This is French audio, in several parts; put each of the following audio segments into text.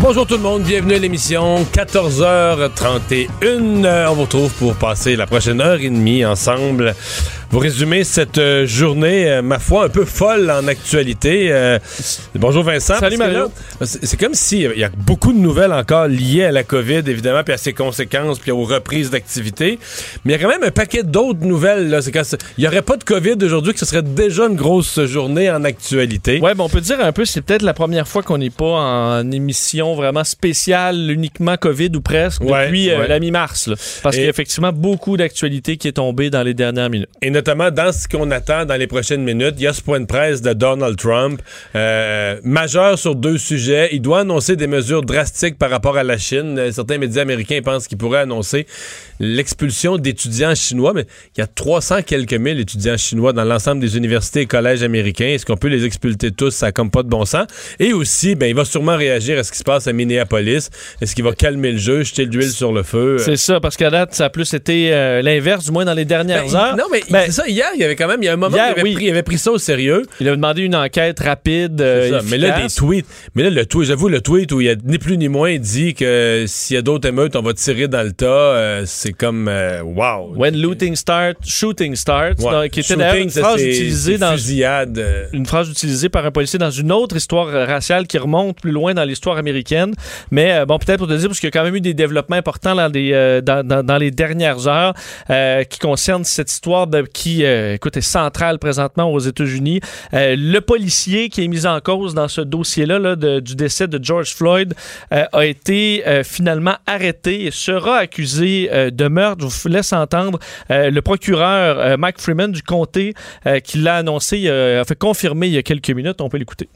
Bonjour tout le monde, bienvenue à l'émission 14h31. On vous retrouve pour passer la prochaine heure et demie ensemble. Vous résumez cette euh, journée, euh, ma foi, un peu folle en actualité. Euh, bonjour Vincent. Salut Mario. C'est comme s'il y a beaucoup de nouvelles encore liées à la COVID, évidemment, puis à ses conséquences, puis aux reprises d'activité. Mais il y a quand même un paquet d'autres nouvelles. là. Quand Il n'y aurait pas de COVID aujourd'hui, que ce serait déjà une grosse journée en actualité. Ouais, ben on peut dire un peu, c'est peut-être la première fois qu'on n'est pas en émission vraiment spéciale, uniquement COVID ou presque, Ouais, depuis euh, ouais. la mi-mars. Parce qu'il y a effectivement beaucoup d'actualités qui est tombée dans les dernières minutes. Et notamment dans ce qu'on attend dans les prochaines minutes, il y a ce point de presse de Donald Trump, euh, majeur sur deux sujets. Il doit annoncer des mesures drastiques par rapport à la Chine. Euh, Certains médias américains pensent qu'il pourrait annoncer l'expulsion d'étudiants chinois, mais il y a 300 quelques mille étudiants chinois dans l'ensemble des universités et collèges américains. Est-ce qu'on peut les expulser tous? Ça a comme pas de bon sens. Et aussi, ben, il va sûrement réagir à ce qui se passe à Minneapolis. Est-ce qu'il va calmer le jeu, jeter de l'huile sur le feu? C'est ça, parce qu'à date, ça a plus été euh, l'inverse, du moins dans les dernières Ben, heures. Non, mais Ben, c'est ça. Hier, il y avait quand même, il y a un moment, Hier, il, avait oui. pris, il avait pris ça au sérieux. Il a demandé une enquête rapide. Euh, ça. Mais là, des tweets. Mais là, le tweet, j'avoue, le tweet où il y a ni plus ni moins dit que s'il y a d'autres émeutes, on va tirer dans le tas. euh, c'est comme, euh, wow. When looting start, shooting starts, Ouais. qui était d'ailleurs une phrase c'est- utilisée c'est dans fusillade. euh, une phrase utilisée par un policier dans une autre histoire raciale qui remonte plus loin dans l'histoire américaine. Mais euh, bon, peut-être pour te dire, parce qu'il y a quand même eu des développements importants dans, des, euh, dans, dans- dans les dernières heures qui concernent cette histoire de, qui, écoute, est centrale présentement aux États-Unis. Le policier qui est mis en cause dans ce dossier-là là, du décès de George Floyd a été finalement arrêté et sera accusé de meurtre. Je vous laisse entendre euh, le procureur euh, Mike Freeman du comté euh, qui l'a annoncé, a fait confirmer il y a quelques minutes. On peut l'écouter.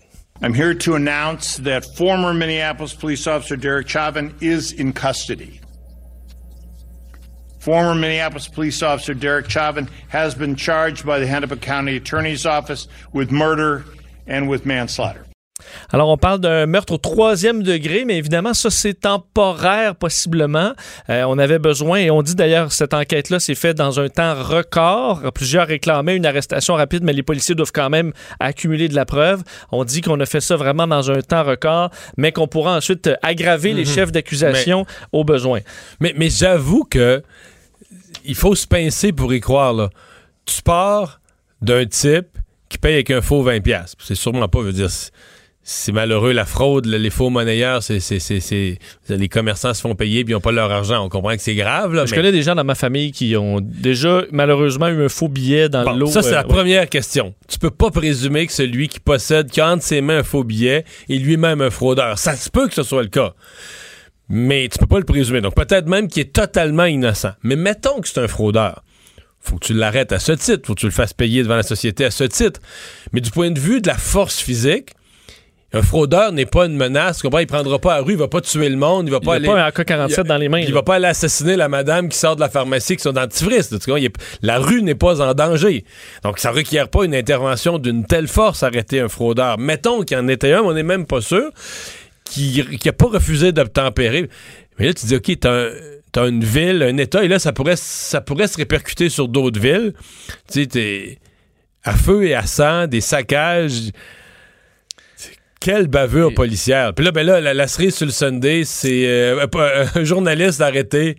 I'm here to announce that former Minneapolis police officer Derek Chauvin is in custody. Former Minneapolis police officer Derek Chauvin has been charged by the Hennepin County Attorney's Office with murder and with manslaughter. Alors, on parle d'un meurtre au troisième degré, mais évidemment, ça, c'est temporaire, possiblement. Euh, on avait besoin, et on dit d'ailleurs, cette enquête-là s'est faite dans un temps record. Plusieurs réclamaient une arrestation rapide, mais les policiers doivent quand même accumuler de la preuve. On dit qu'on a fait ça vraiment dans un temps record, mais qu'on pourra ensuite aggraver les chefs d'accusation au besoin. Mais, mais j'avoue que il faut se pincer pour y croire. Là. Tu pars d'un type qui paye avec un faux 20$. C'est sûrement pas, je veux dire, c'est- malheureux la fraude, les faux monnayeurs, c'est, c'est, c'est, c'est- les commerçants se font payer puis ils n'ont pas leur argent. On comprend que c'est grave. Là, Je mais- connais des gens dans ma famille qui ont déjà, malheureusement, eu un faux billet dans Bon, l'eau. ça, c'est euh, la ouais. première question. Tu peux pas présumer que celui qui possède, qui a entre ses mains un faux billet, est lui-même un fraudeur. Ça se peut que ce soit le cas. Mais tu peux pas le présumer. Donc peut-être même qu'il est totalement innocent. Mais mettons que c'est un fraudeur. Faut que tu l'arrêtes à ce titre. Faut que tu le fasses payer devant la société à ce titre. Mais du point de vue de la force physique, un fraudeur n'est pas une menace. Comprends? Il prendra pas la rue, il va pas tuer le monde, il va Il pas aller. pas un AK-47 dans les mains. Il là. va pas aller assassiner la madame qui sort de la pharmacie qui sont dentifrice. Il est- la rue n'est pas en danger. Donc, ça requiert pas une intervention d'une telle force à arrêter un fraudeur. Mettons qu'il y en était un, on n'est même pas sûr, qui n'a pas refusé d'obtempérer. Mais là, tu dis, OK, t'as un- t'as une ville, un État, et là, ça pourrait, ça pourrait se répercuter sur d'autres villes. Tu sais, t'es à feu et à sang, des saccages. Quelle bavure policière. Puis là, ben là, la, la cerise sur le Sunday, c'est euh, pas- un journaliste arrêté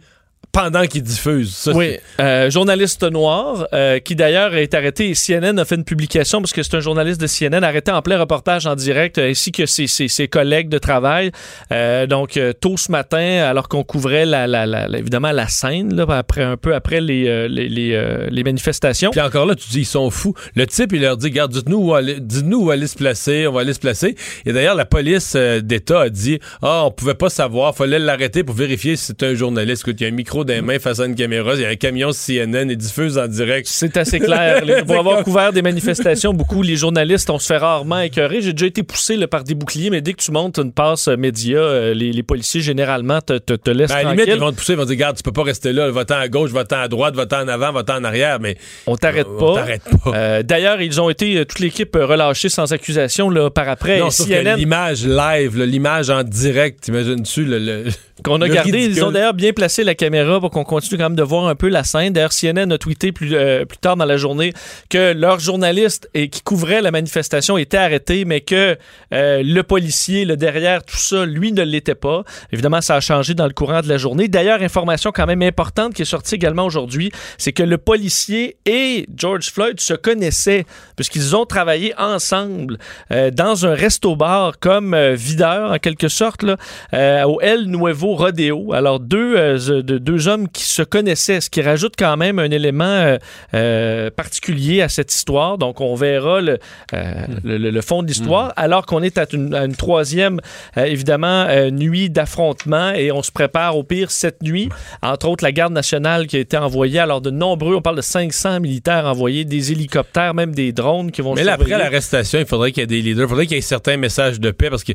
pendant qu'il diffuse. Ça, Oui, euh, journaliste noir, euh, qui d'ailleurs est arrêté. Et CNN a fait une publication parce que c'est un journaliste de CNN arrêté en plein reportage en direct, euh, ainsi que ses, ses- ses collègues de travail. Euh, donc, euh, tôt ce matin, alors qu'on couvrait la, la- la- évidemment la scène, là, après, un peu après les, euh, les, les, euh, les manifestations. Puis encore là, tu dis, ils sont fous. Le type, il leur dit, regarde, dites-nous où aller, dites-nous où aller se placer, on va aller se placer. Et d'ailleurs, la police d'État a dit, ah, on pouvait pas savoir, fallait l'arrêter pour vérifier si c'était un journaliste. Écoute, il y a un micro micro dans les mains face à une caméra. Il y a un camion CNN et diffuse en direct. C'est assez clair. Les- pour avoir couvert des manifestations, beaucoup, les journalistes, on se fait rarement écœurer. J'ai déjà été poussé là, par des boucliers, mais dès que tu montes une passe euh, média, euh, les, les policiers, généralement, te, te, te laissent Ben, à la tranquille. limite, ils vont te pousser, ils vont te dire, regarde, tu peux pas rester là, va-t'en à gauche, va-t'en à droite, va-t'en en avant, va-t'en en arrière, mais On t'arrête on pas. t'arrête pas. Euh, D'ailleurs, ils ont été, euh, toute l'équipe, euh, relâchée sans accusation là, par après. non, CNN, l'image live, l'image en direct, t'imagines-tu le, le- qu'on a le gardé, ils ont d'ailleurs bien placé la caméra pour qu'on continue quand même de voir un peu la scène. D'ailleurs, CNN a tweeté plus, euh, plus tard dans la journée que leur journaliste et qui couvrait la manifestation était arrêté, mais que euh, le policier, le derrière tout ça, lui ne l'était pas. Évidemment, ça a changé dans le courant de la journée. D'ailleurs, information quand même importante qui est sortie également aujourd'hui, c'est que le policier et George Floyd se connaissaient puisqu'ils ont travaillé ensemble euh, dans un resto-bar comme videur en quelque sorte là, au El Nuevo Rodeo. Alors deux, euh, de- deux hommes qui se connaissaient, ce qui rajoute quand même un élément euh, euh, particulier à cette histoire. Donc on verra le, le, le- le fond de l'histoire alors qu'on est à une, à une troisième évidemment nuit d'affrontement et on se prépare au pire cette nuit. Entre autres la garde nationale qui a été envoyée. Alors de nombreux, on parle de 500 militaires envoyés, des hélicoptères, même des drones qui vont Mais là, après l'arrestation, il faudrait qu'il y ait des leaders, il faudrait qu'il y ait certains messages de paix parce que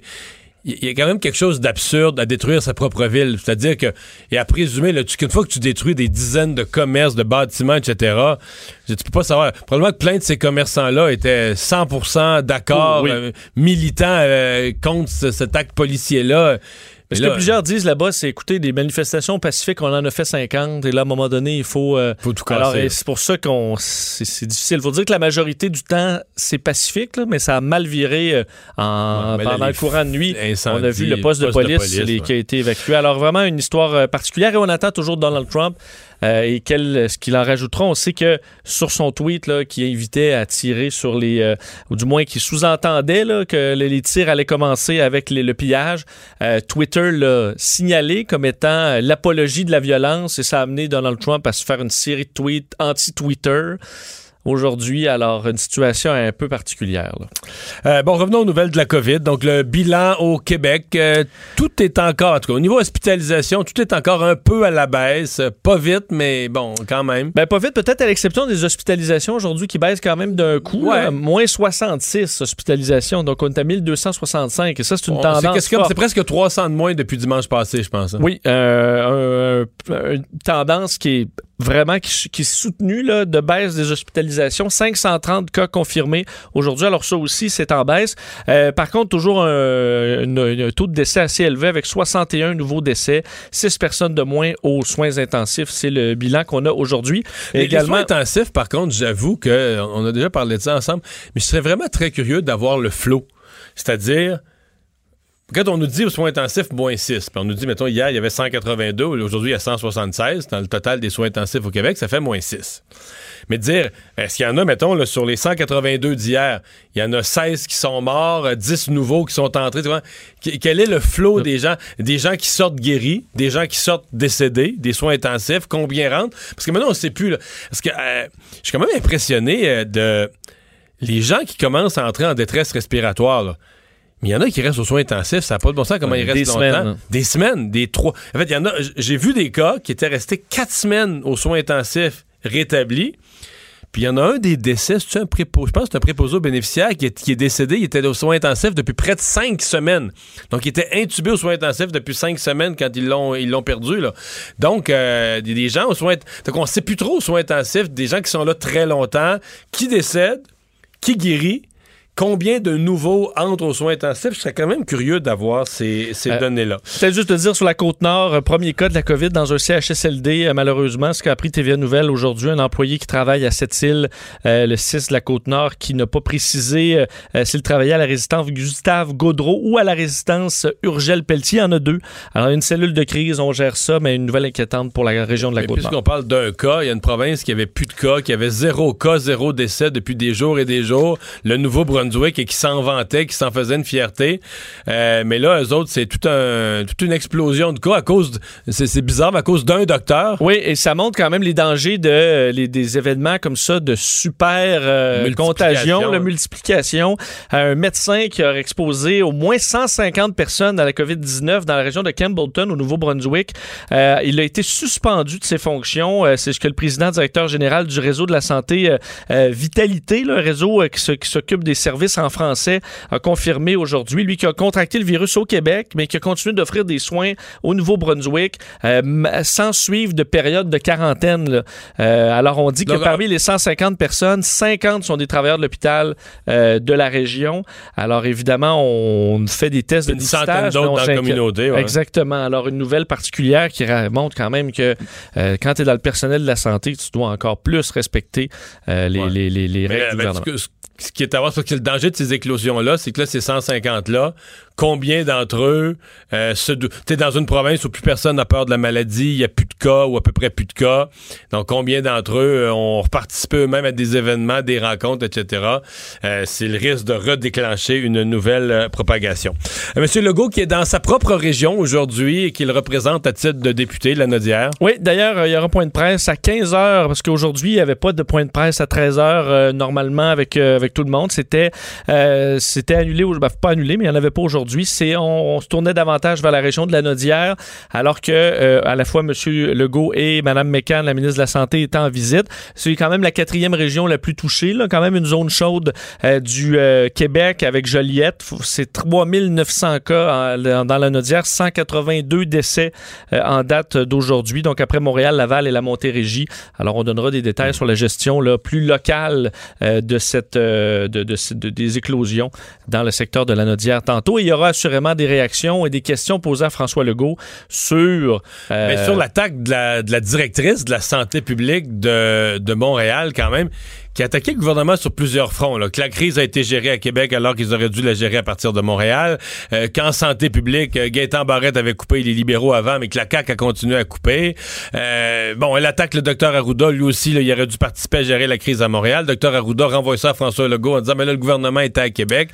il y a quand même quelque chose d'absurde à détruire sa propre ville. C'est-à-dire que, et à présumer, là, tu- qu'une fois que tu détruis des dizaines de commerces, de bâtiments, etc., je- tu peux pas savoir. Probablement que plein de ces commerçants-là étaient 100% d'accord, oui. euh, militants euh, contre ce- cet acte policier-là. Ce Mais que là, plusieurs disent là-bas, c'est écoutez, des manifestations pacifiques, on en a fait 50, et là, à un moment donné, il faut. euh, Faut tout casser. Alors, c'est pour ça qu'on. C'est difficile. Il faut dire que la majorité du temps, c'est pacifique, là, mais ça a mal viré euh, en, Ouais, là, pendant le courant de nuit. On a vu le poste, de police, les- ouais. qui a été évacué. Alors, vraiment, une histoire euh, particulière. Et on attend toujours Donald Trump. Euh, et quel, ce qu'il en rajoutera, on sait que sur son tweet qui invitait à tirer sur les, euh, ou du moins qui sous-entendait que les, tirs allaient commencer avec le pillage, euh, Twitter l'a signalé comme étant euh, l'apologie de la violence et ça a amené Donald Trump à se faire une série de tweets anti-Twitter. Aujourd'hui, alors, une situation un peu particulière. Euh, bon, revenons aux nouvelles de la COVID. Donc, le bilan au Québec, euh, tout est encore, en tout cas, au niveau hospitalisation, tout est encore un peu à la baisse. Pas vite, mais bon, quand même. Ben, pas vite, peut-être à l'exception des hospitalisations aujourd'hui qui baissent quand même d'un coup. Ouais. là. moins 66 hospitalisations, donc on est à 1265. Et ça, c'est une tendance. c'est presque 300 de moins depuis dimanche passé, je pense. hein. Oui, euh, un- un- une tendance qui est vraiment qui, qui est soutenue là, de baisse des hospitalisations. 530 cas confirmés aujourd'hui. Alors ça aussi, c'est en baisse. Euh, par contre, toujours un, une- un taux de décès assez élevé avec 61 nouveaux décès, 6 personnes de moins aux soins intensifs. C'est le bilan qu'on a aujourd'hui. Également, Les soins intensifs, par contre, j'avoue que on a déjà parlé de ça ensemble, mais je serais vraiment très curieux d'avoir le flot. C'est-à-dire, quand on nous dit aux soins intensifs, moins 6, puis on nous dit, mettons, hier, il y avait 182, aujourd'hui, il y a 176 dans le total des soins intensifs au Québec, ça fait moins 6. Mais dire, est-ce qu'il y en a, mettons, là, sur les 182 d'hier, il y en a 16 qui sont morts, euh, 10 nouveaux qui sont entrés, tu vois? Qu- Quel est le flot des gens? Des gens qui sortent guéris, des gens qui sortent décédés, des soins intensifs, combien rentrent? Parce que maintenant, on ne sait plus, là. Parce que euh, je suis quand même impressionné euh, de les gens qui commencent à entrer en détresse respiratoire, là. Mais il y en a qui restent aux soins intensifs, ça n'a pas de bon sens comment Ouais, ils restent des longtemps. semaines. Des semaines, des trois. En fait, il y en a. J'ai vu des cas qui étaient restés quatre semaines aux soins intensifs rétablis. Puis il y en a un des décès, c'est un préposé, je pense que c'est un préposé aux bénéficiaires qui est, qui est décédé, il était aux soins intensifs depuis près de cinq semaines. Donc il était intubé aux soins intensifs depuis cinq semaines quand ils l'ont ils l'ont perdu là. Donc euh, des, des gens aux soins donc on sait plus trop aux soins intensifs, des gens qui sont là très longtemps, qui décèdent, qui guérit. Combien de nouveaux entrent aux soins intensifs? Je serais quand même curieux d'avoir ces, ces Euh, données-là. Peut-être juste de dire sur la côte nord, euh, premier cas de la COVID dans un CHSLD, euh, malheureusement, ce qu'a appris TVA Nouvelle aujourd'hui, un employé qui travaille à cette île, euh, le 6 de la côte nord, qui n'a pas précisé euh, s'il travaillait à la résistance Gustave Gaudreau ou à la résistance Urgel Pelletier. Il y en a deux. Alors, une cellule de crise, on gère ça, mais une nouvelle inquiétante pour la région de la Mais côte nord. puisqu'on parle d'un cas, il y a une province qui avait plus de cas, qui avait zéro cas, zéro décès depuis des jours et des jours. Le Nouveau-Brunswick, Nouveau-Brunswick et qui s'en vantaient, qui s'en faisaient une fierté. Euh, mais là, eux autres, c'est tout un, toute une explosion de cas à cause, c'est bizarre, mais à cause d'un docteur. Oui, et ça montre quand même les dangers de euh, les- des événements comme ça de super euh, contagion, la multiplication. Un médecin qui a exposé au moins 150 personnes à la COVID-19 dans la région de Campbellton au Nouveau-Brunswick. Euh, il a été suspendu de ses fonctions. C'est ce que le président directeur général du réseau de la santé Vitalité, le réseau qui se- qui s'occupe des services en français, a confirmé aujourd'hui. Lui qui a contracté le virus au Québec, mais qui a continué d'offrir des soins au Nouveau-Brunswick euh, sans suivre de période de quarantaine. là. Euh, alors, on dit que Donc, parmi les 150 personnes, 50 sont des travailleurs de l'hôpital euh, de la région. Alors, évidemment, on fait des tests de Une centaine mais d'autres dans la communauté. ouais. Exactement. Alors, une nouvelle particulière qui montre quand même que quand tu es dans le personnel de la santé, tu dois encore plus respecter les, Ouais. les, les, les Mais, règles du gouvernement. ce, que- ce qui est à voir, c'est que le danger de ces éclosions-là, c'est que là, ces 150-là, combien d'entre eux euh, T'es dans une province où plus personne n'a peur de la maladie, il n'y a plus de cas ou à peu près plus de cas. Donc, combien d'entre eux euh, ont participé eux-mêmes à des événements, des rencontres, etc. Euh, c'est le risque de redéclencher une nouvelle euh, propagation. Euh, Monsieur Legault, qui est dans sa propre région aujourd'hui et qu'il représente à titre de député, la Nodière. Oui, d'ailleurs, il y aura point de presse à 15 h parce qu'aujourd'hui, il n'y avait pas de point de presse à 13 h normalement avec, avec tout le monde. C'était c'était annulé, ben, pas annulé, mais il n'y en avait pas aujourd'hui. C'est on, se tournait davantage vers la région de la Nodière, alors que euh, à la fois M. Legault et Mme McCann, la ministre de la Santé, étaient en visite. C'est quand même la quatrième région la plus touchée, là, quand même une zone chaude euh, du euh, Québec avec Joliette. C'est 3900 cas dans la Nodière, 182 décès en date d'aujourd'hui. Donc après Montréal, Laval et la Montérégie. Alors on donnera des détails sur la gestion là, plus locale de cette de- des éclosions dans le secteur de la Nodière tantôt. Et il y aura assurément des réactions et des questions posées à François Legault sur euh, sur l'attaque de la, de la directrice de la santé publique de, de Montréal, quand même, qui a attaqué le gouvernement sur plusieurs fronts. Là. Que la crise a été gérée à Québec alors qu'ils auraient dû la gérer à partir de Montréal. Euh, Qu'en santé publique, euh, Gaétan Barrette avait coupé les libéraux avant, mais que la CAQ a continué à couper. Euh, bon, elle attaque le docteur Arruda. Lui aussi, là, il aurait dû participer à gérer la crise à Montréal. Le docteur Arruda renvoie ça à François Legault en disant, mais là, le gouvernement était à Québec.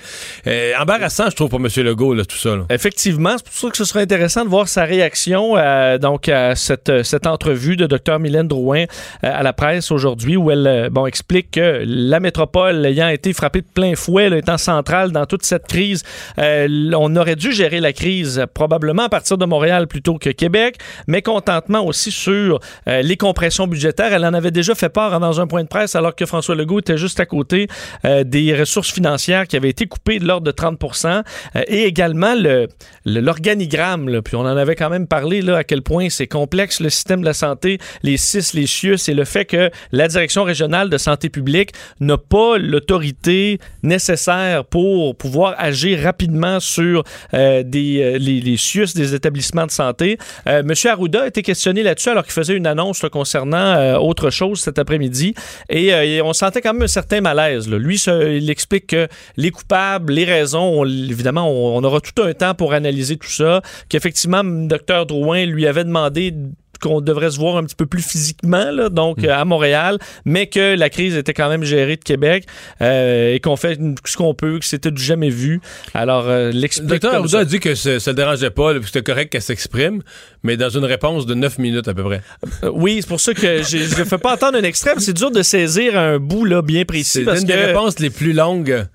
Euh, embarrassant, je trouve, pour M. Legault, là, tout ça. là. Effectivement, c'est pour ça que ce serait intéressant de voir sa réaction euh, donc à cette, euh, cette entrevue de Dr Mylène Drouin à la presse aujourd'hui où elle bon, explique que la métropole ayant été frappée de plein fouet, là, étant centrale dans toute cette crise, euh, on aurait dû gérer la crise probablement à partir de Montréal plutôt que Québec, mais contentement aussi sur euh, les compressions budgétaires. Elle en avait déjà fait part dans un point de presse alors que François Legault était juste à côté euh, des ressources financières qui avaient été coupées de l'ordre de 30 euh, et également le, le- l'organigramme. Puis on en avait quand même parlé là, à quel point c'est complexe le système de la santé, les CIS, les CIUS, et le fait que la direction régionale de santé publique n'a pas l'autorité nécessaire pour pouvoir agir rapidement sur euh, euh, les, les des établissements de santé. Euh, Monsieur Arruda a été questionné là-dessus alors qu'il faisait une annonce concernant euh, autre chose cet après-midi et, on sentait quand même un certain malaise. Lui, il explique que les coupables, les raisons, on- évidemment, on, on aura tout un temps pour analyser tout ça, qu'effectivement, Dr Drouin lui avait demandé qu'on devrait se voir un petit peu plus physiquement, là, donc euh, à Montréal, mais que la crise était quand même gérée de Québec euh, et qu'on fait ce qu'on peut, que c'était du jamais vu. Alors, euh, Le docteur Arruda a dit que ça ne dérangeait pas, puis c'était correct qu'elle s'exprime, mais dans une réponse de 9 minutes à peu près. Euh, oui, c'est pour ça que je ne fais pas entendre un extrait, mais c'est dur de saisir un bout là, bien précis C'est une que des réponses les plus longues.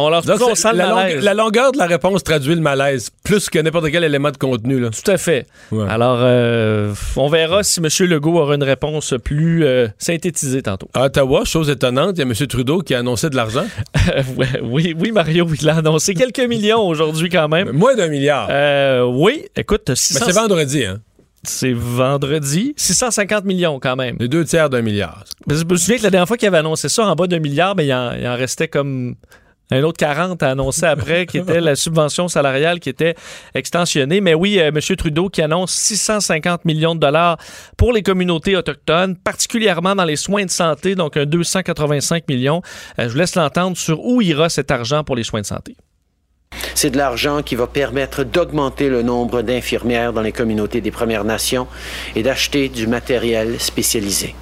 On leur Donc, on sent le la, malaise. longue- la longueur de la réponse traduit le malaise, plus que n'importe quel élément de contenu. Là. Tout à fait. Ouais. Alors, euh, on verra si M. Legault aura une réponse plus euh, synthétisée tantôt. À Ottawa, chose étonnante, il y a M. Trudeau qui a annoncé de l'argent. Oui, oui, Mario, il a annoncé quelques millions aujourd'hui quand même. Moins d'un milliard. Euh, oui, écoute, Mais 600 c'est vendredi, hein? c'est vendredi. 650 millions quand même. Les deux tiers d'un milliard. Je me souviens que la dernière fois qu'il avait annoncé ça en bas d'un milliard, ben, il, en, il en restait comme un autre 40 à annoncer après, qui était la subvention salariale qui était extensionnée. Mais oui, euh, M. Trudeau qui annonce 650 millions de dollars pour les communautés autochtones, particulièrement dans les soins de santé, donc un 285 millions. Euh, je vous laisse l'entendre sur où ira cet argent pour les soins de santé. C'est de l'argent qui va permettre d'augmenter le nombre d'infirmières dans les communautés des Premières Nations et d'acheter du matériel spécialisé.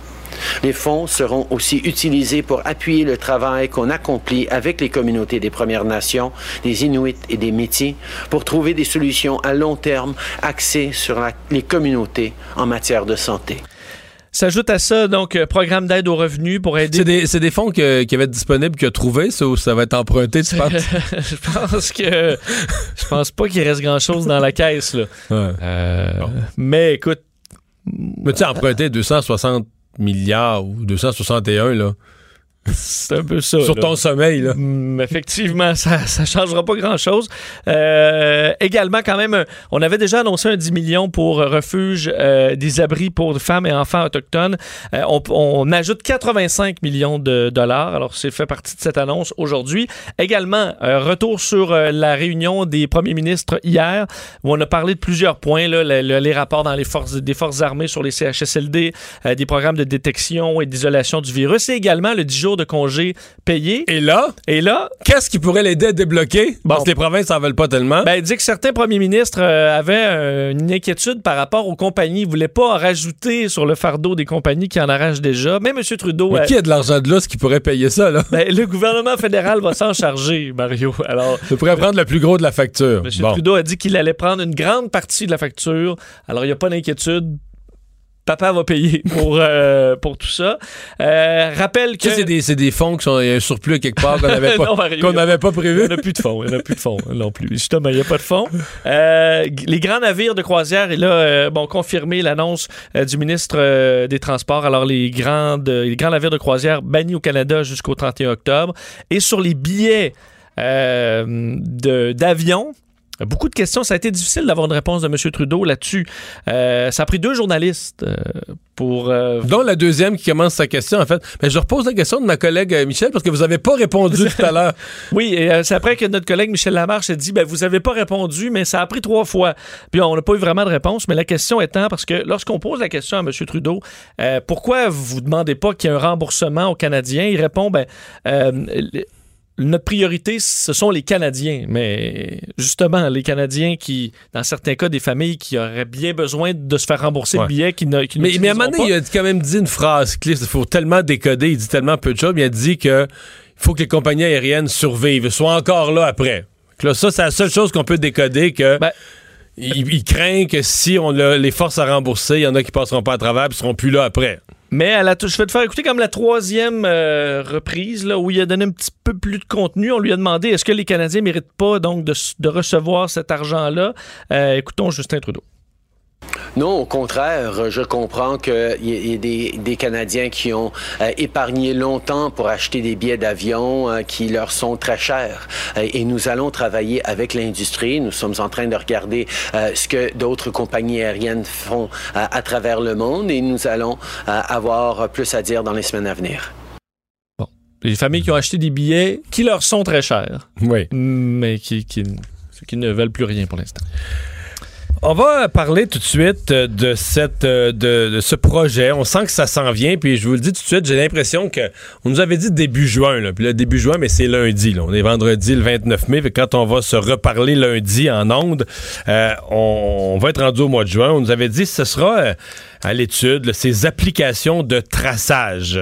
Les fonds seront aussi utilisés pour appuyer le travail qu'on accomplit avec les communautés des Premières Nations, des Inuits et des Métis pour trouver des solutions à long terme axées sur la- les communautés en matière de santé. S'ajoute à ça, donc, euh, programme d'aide aux revenus pour aider C'est des, c'est des fonds que- qui avaient être disponibles, qu'il a trouvé, ça, ou ça va être emprunté, tu penses? je pense que je pense pas qu'il reste grand chose dans la caisse là. Ouais. Euh, Bon. Mais écoute, Mais tu sais, emprunter 260 milliards ou 261, là, c'est un peu ça. sur là. ton sommeil, là. Mm, effectivement, ça ça changera pas grand-chose. Euh, également, quand même, un- on avait déjà annoncé un 10 millions pour euh, refuge euh, des abris pour femmes et enfants autochtones. Euh, on, on ajoute 85 millions de dollars. Alors, c'est fait partie de cette annonce aujourd'hui. Également, euh, retour sur euh, la réunion des premiers ministres hier, où on a parlé de plusieurs points, là, le- le- les rapports dans les forces, des forces armées sur les CHSLD, euh, des programmes de détection et d'isolation du virus, et également le 10 jours de congé payés. Et là, Et là, qu'est-ce qui pourrait l'aider à débloquer? Bon. Parce que les provinces n'en veulent pas tellement. ben, il dit que certains premiers ministres euh, avaient euh, une inquiétude par rapport aux compagnies. Ils ne voulaient pas en rajouter sur le fardeau des compagnies qui en arrachent déjà. Mais M. Trudeau, Mais euh, qui a de l'argent de là, ce qui pourrait payer ça, là? ben, le gouvernement fédéral va s'en charger, Mario. Alors, Ça pourrait prendre le plus gros de la facture. M. Bon. Trudeau a dit qu'il allait prendre une grande partie de la facture. Alors, il n'y a pas d'inquiétude. Papa va payer pour, euh, pour tout ça. Euh, rappelle que... C'est des, des fonds qui sont il y a un surplus à quelque part qu'on n'avait pas, n'avait pas Il prévu. n'y en a plus de fonds. Il n'y en a plus de fonds non plus. Justement, il n'y a pas de fonds. Euh, les grands navires de croisière, et là, euh, bon, confirmé l'annonce euh, du ministre euh, des Transports. Alors, les, grandes, les grands navires de croisière bannis au Canada jusqu'au 31 octobre. Et sur les billets euh, d'avion, Beaucoup de questions. Ça a été difficile d'avoir une réponse de M. Trudeau là-dessus. Euh, ça a pris deux journalistes euh, pour. euh, Dont la deuxième qui commence sa question, en fait. Mais je repose la question de ma collègue euh, Michel parce que vous n'avez pas répondu tout à l'heure. Oui, et c'est après que notre collègue Michel Lamarche a dit ben, Vous avez pas répondu, mais ça a pris trois fois. Puis on n'a pas eu vraiment de réponse. Mais la question étant, parce que lorsqu'on pose la question à M. Trudeau, pourquoi vous demandez pas qu'il y ait un remboursement aux Canadiens Il répond ben, euh, notre priorité, ce sont les Canadiens. Mais justement, les Canadiens qui, dans certains cas, des familles qui auraient bien besoin de se faire rembourser Ouais. le billet, qui ne qui Mais, mais à un moment donné, pas. il a quand même dit une phrase clé. Il faut tellement décoder. Il dit tellement peu de choses. Mais il a dit que faut que les compagnies aériennes survivent, soient encore là après. Là, ça, c'est la seule chose qu'on peut décoder que. Ben- il, il craint que si on a les force à rembourser, il y en a qui passeront pas à travers et seront plus là après. Mais à la je vais te faire écouter comme la troisième euh, reprise là, où il a donné un petit peu plus de contenu. On lui a demandé est-ce que les Canadiens méritent pas donc de recevoir cet argent-là? Euh, écoutons Justin Trudeau. Non, au contraire, je comprends qu'il y, a des, des Canadiens qui ont euh, épargné longtemps pour acheter des billets d'avion euh, qui leur sont très chers. Euh, et nous allons travailler avec l'industrie. Nous sommes en train de regarder euh, ce que d'autres compagnies aériennes font euh, à travers le monde et nous allons euh, avoir plus à dire dans les semaines à venir. Les familles qui ont acheté des billets qui leur sont très chers, Oui. mais qui, qui, qui ne veulent plus rien pour l'instant. On va parler tout de suite euh, de cette euh, de, ce projet. On sent que ça s'en vient, puis je vous le dis tout de suite, j'ai l'impression que on nous avait dit début juin, là. puis là début juin, mais c'est lundi. Là. On est vendredi le 29 mai, que quand on va se reparler lundi en ondes, euh, on, on va être rendu au mois de juin. On nous avait dit que ce sera à l'étude ces applications de traçage.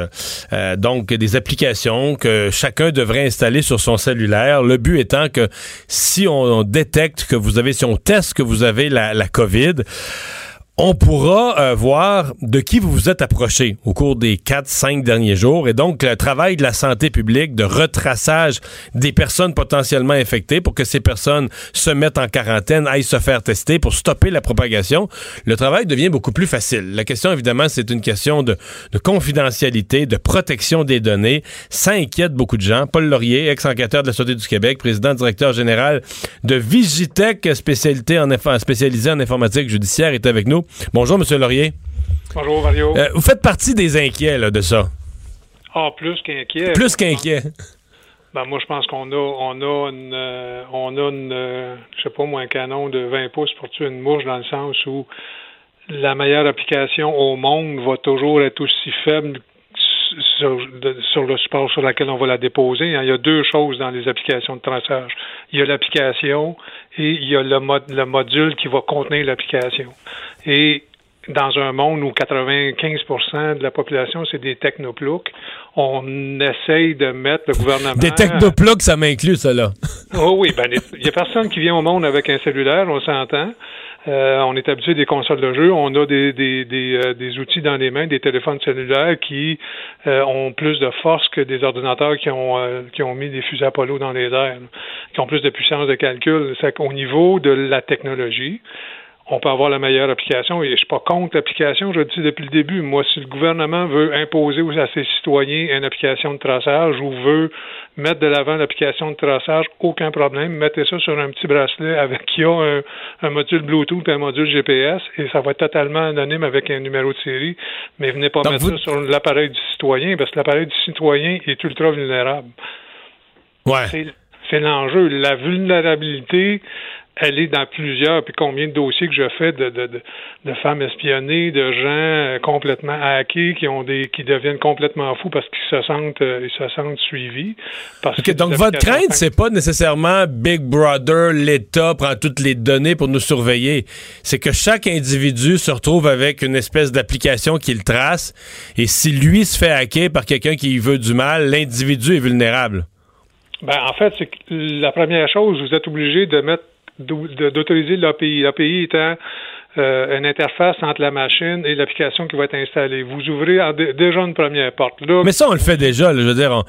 Euh, donc des applications que chacun devrait installer sur son cellulaire. Le but étant que si on, détecte que vous avez, si on teste que vous avez la COVID, on pourra euh, voir de qui vous vous êtes approché au cours des 4-5 derniers jours. Et donc, le travail de la santé publique, de retraçage des personnes potentiellement infectées pour que ces personnes se mettent en quarantaine, aillent se faire tester pour stopper la propagation, le travail devient beaucoup plus facile. La question, évidemment, c'est une question de, de confidentialité, de protection des données. Ça inquiète beaucoup de gens. Paul Laurier, ex-enquêteur de la Sûreté du Québec, président directeur général de Vigitech, spécialité en, en informatique judiciaire, est avec nous. Bonjour, Monsieur Laurier. Bonjour Mario. Euh, vous faites partie des inquiets là, de ça. Ah, plus qu'inquiet. Plus qu'inquiets. Ben, moi, je pense qu'on a, on a une, euh, on a une, euh, je sais pas moi, un canon de 20 pouces pour tuer une mouche dans le sens où la meilleure application au monde va toujours être aussi faible sur, de- sur le support sur lequel on va la déposer. hein. Il y a deux choses dans les applications de traçage. Il y a l'application et il y a le, mod- le module qui va contenir l'application. Et dans un monde où 95% de la population, c'est des technoploucs, on essaye de mettre le gouvernement... Des technoploucs, ça m'inclut, ça, là. oh oui, ben, il n'y a personne qui vient au monde avec un cellulaire, on s'entend. Euh, on est habitué des consoles de jeu, on a des, des, des, euh, des, outils dans les mains, des téléphones cellulaires qui euh, ont plus de force que des ordinateurs qui ont, qui ont mis des fusées Apollo dans les airs, qui ont plus de puissance de calcul. C'est qu'au niveau de la technologie, on peut avoir la meilleure application et je suis pas contre l'application, je le dis depuis le début. Moi, si le gouvernement veut imposer à ses citoyens une application de traçage ou veut mettre de l'avant l'application de traçage, aucun problème. Mettez ça sur un petit bracelet avec qui a un, module Bluetooth et un module GPS et ça va être totalement anonyme avec un numéro de série. Mais venez pas mettre ça sur l'appareil du citoyen parce que l'appareil du citoyen est ultra vulnérable. Ouais. C'est l'enjeu. La vulnérabilité, est dans plusieurs, puis combien de dossiers que je fais de, de, de, femmes espionnées, de gens euh, complètement hackés qui ont des qui deviennent complètement fous parce qu'ils se sentent euh, ils se sentent suivis. Parce donc votre crainte, c'est pas nécessairement Big Brother, l'État prend toutes les données pour nous surveiller. C'est que chaque individu se retrouve avec une espèce d'application qu'il trace, et si lui se fait hacker par quelqu'un qui veut du mal, l'individu est vulnérable. Ben, en fait, c'est la première chose, vous êtes obligé de mettre d'autoriser l'API. L'API étant euh, une interface entre la machine et l'application qui va être installée. Vous ouvrez déjà une première porte. Là, Mais ça, on le fait déjà. je veux dire,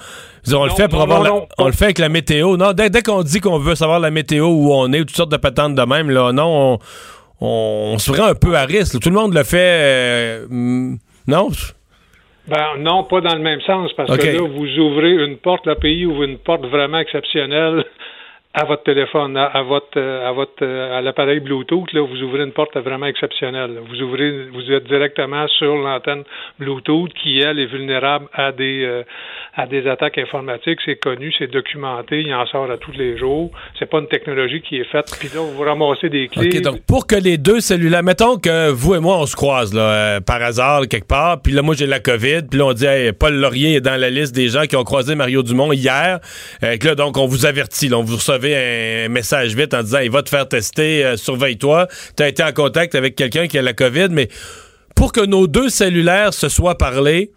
on, le fait pour avoir on le fait avec la météo. Non, dès, qu'on dit qu'on veut savoir la météo où on est, toutes sortes de patentes de même, là, non, on, se rend un peu à risque. Tout le monde le fait. Euh, non? Ben non, pas dans le même sens, parce que là, vous ouvrez une porte, l'API ouvre une porte vraiment exceptionnelle à votre téléphone, à, votre, à votre, à l'appareil Bluetooth, là, vous ouvrez une porte vraiment exceptionnelle. Vous ouvrez, vous êtes directement sur l'antenne Bluetooth qui elle est vulnérable à des, euh, à des attaques informatiques. C'est connu, c'est documenté, il en sort à tous les jours. C'est pas une technologie qui est faite. Puis là, vous ramassez des clés. Ok, donc pour que les deux cellulaires, mettons que vous et moi on se croise là, euh, par hasard quelque part, puis là moi j'ai la COVID, puis là on dit Paul Laurier est dans la liste des gens qui ont croisé Mario Dumont hier. Euh, là donc on vous avertit, là, on vous un message vite en disant il va te faire tester, euh, surveille-toi. Tu as été en contact avec quelqu'un qui a la COVID, mais pour que nos deux cellulaires se soient parlé,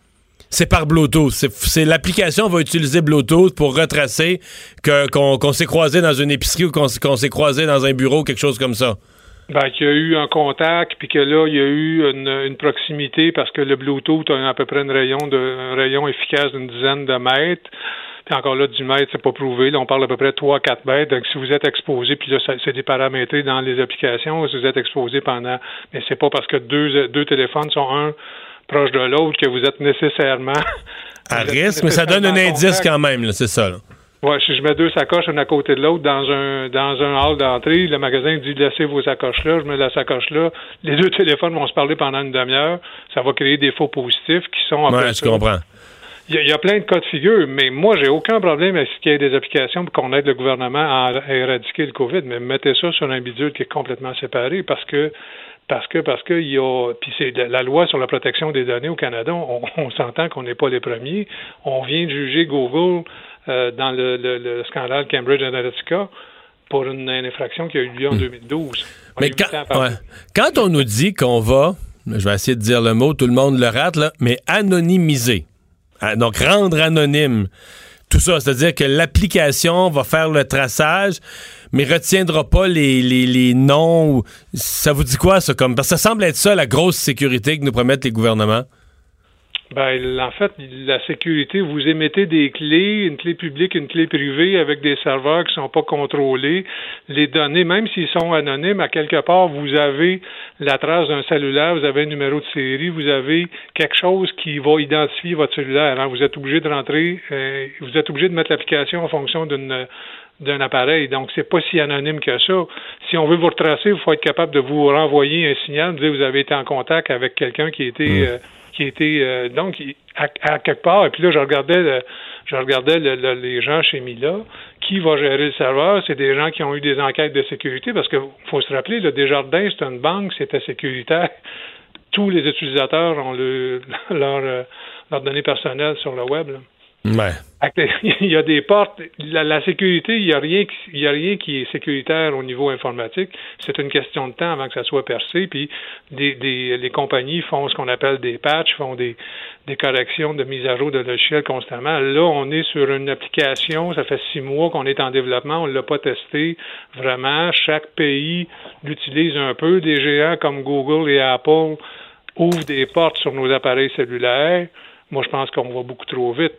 c'est par Bluetooth. C'est l'application va utiliser Bluetooth pour retracer qu'on s'est croisé dans une épicerie ou qu'on s'est croisé dans un bureau, quelque chose comme ça. Ben, qu'il y a eu un contact, puis que là, il y a eu une, proximité parce que le Bluetooth a à peu près rayon de, un rayon efficace d'une dizaine de mètres encore là, du mètre, c'est pas prouvé. Là, on parle à peu près 3-4 mètres. Donc, si vous êtes exposé, puis là, c'est des paramétrés dans les applications, si vous êtes exposé pendant. Mais c'est pas parce que deux, deux téléphones sont un proche de l'autre que vous êtes nécessairement. À risque, mais ça donne un indice quand même, c'est ça. Oui, si je mets deux sacoches une à côté de l'autre dans un dans un hall d'entrée, le magasin dit laissez vos sacoches là, je mets la sacoche là, les deux téléphones vont se parler pendant une demi-heure, ça va créer des faux positifs qui sont en ouais, je comprends. Il y, a plein de cas de figure, mais moi, j'ai aucun problème à ce qu'il y ait des applications pour qu'on aide le gouvernement à, éradiquer le COVID, mais mettez ça sur un bidule qui est complètement séparé parce que parce que parce que il y a puis c'est la loi sur la protection des données au Canada, on, s'entend qu'on n'est pas les premiers. On vient de juger Google euh, dans le, scandale Cambridge Analytica pour une, infraction qui a eu lieu en 2012. Mm. Mais quand, quand on nous dit qu'on va, je vais essayer de dire le mot, tout le monde le rate là, mais anonymiser donc, rendre anonyme tout ça. C'est-à-dire que l'application va faire le traçage, mais retiendra pas les, les, les, noms. Ça vous dit quoi, ça? Comme... Parce que ça semble être ça, la grosse sécurité que nous promettent les gouvernements? Ben, en fait, la sécurité, vous émettez des clés, une clé publique, une clé privée avec des serveurs qui ne sont pas contrôlés. Les données, même s'ils sont anonymes, à quelque part, vous avez la trace d'un cellulaire, vous avez un numéro de série, vous avez quelque chose qui va identifier votre cellulaire. Hein. Vous êtes obligé de rentrer, euh, vous êtes obligé de mettre l'application en fonction d'une d'un appareil. Donc, c'est pas si anonyme que ça. Si on veut vous retracer, il faut être capable de vous renvoyer un signal, de dire vous avez été en contact avec quelqu'un qui était mmh. euh, qui était euh, donc à, quelque part. Et puis là, je regardais, je regardais les gens chez Mila. Qui va gérer le serveur? C'est des gens qui ont eu des enquêtes de sécurité parce que faut se rappeler, le Desjardins, c'est une banque, c'était sécuritaire. Tous les utilisateurs ont le, leur, euh, leurs données personnelles sur le web. Il y a des portes. La, sécurité, il n'y a rien, qui- a rien qui est sécuritaire au niveau informatique. C'est une question de temps avant que ça soit percé. Puis les compagnies font ce qu'on appelle des patchs, font des, corrections de mise à jour de logiciels constamment. Là, on est sur une application. Ça fait six mois qu'on est en développement. On l'a pas testé vraiment. Chaque pays l'utilise un peu. Des géants comme Google et Apple ouvrent des portes sur nos appareils cellulaires. Moi, je pense qu'on va beaucoup trop vite.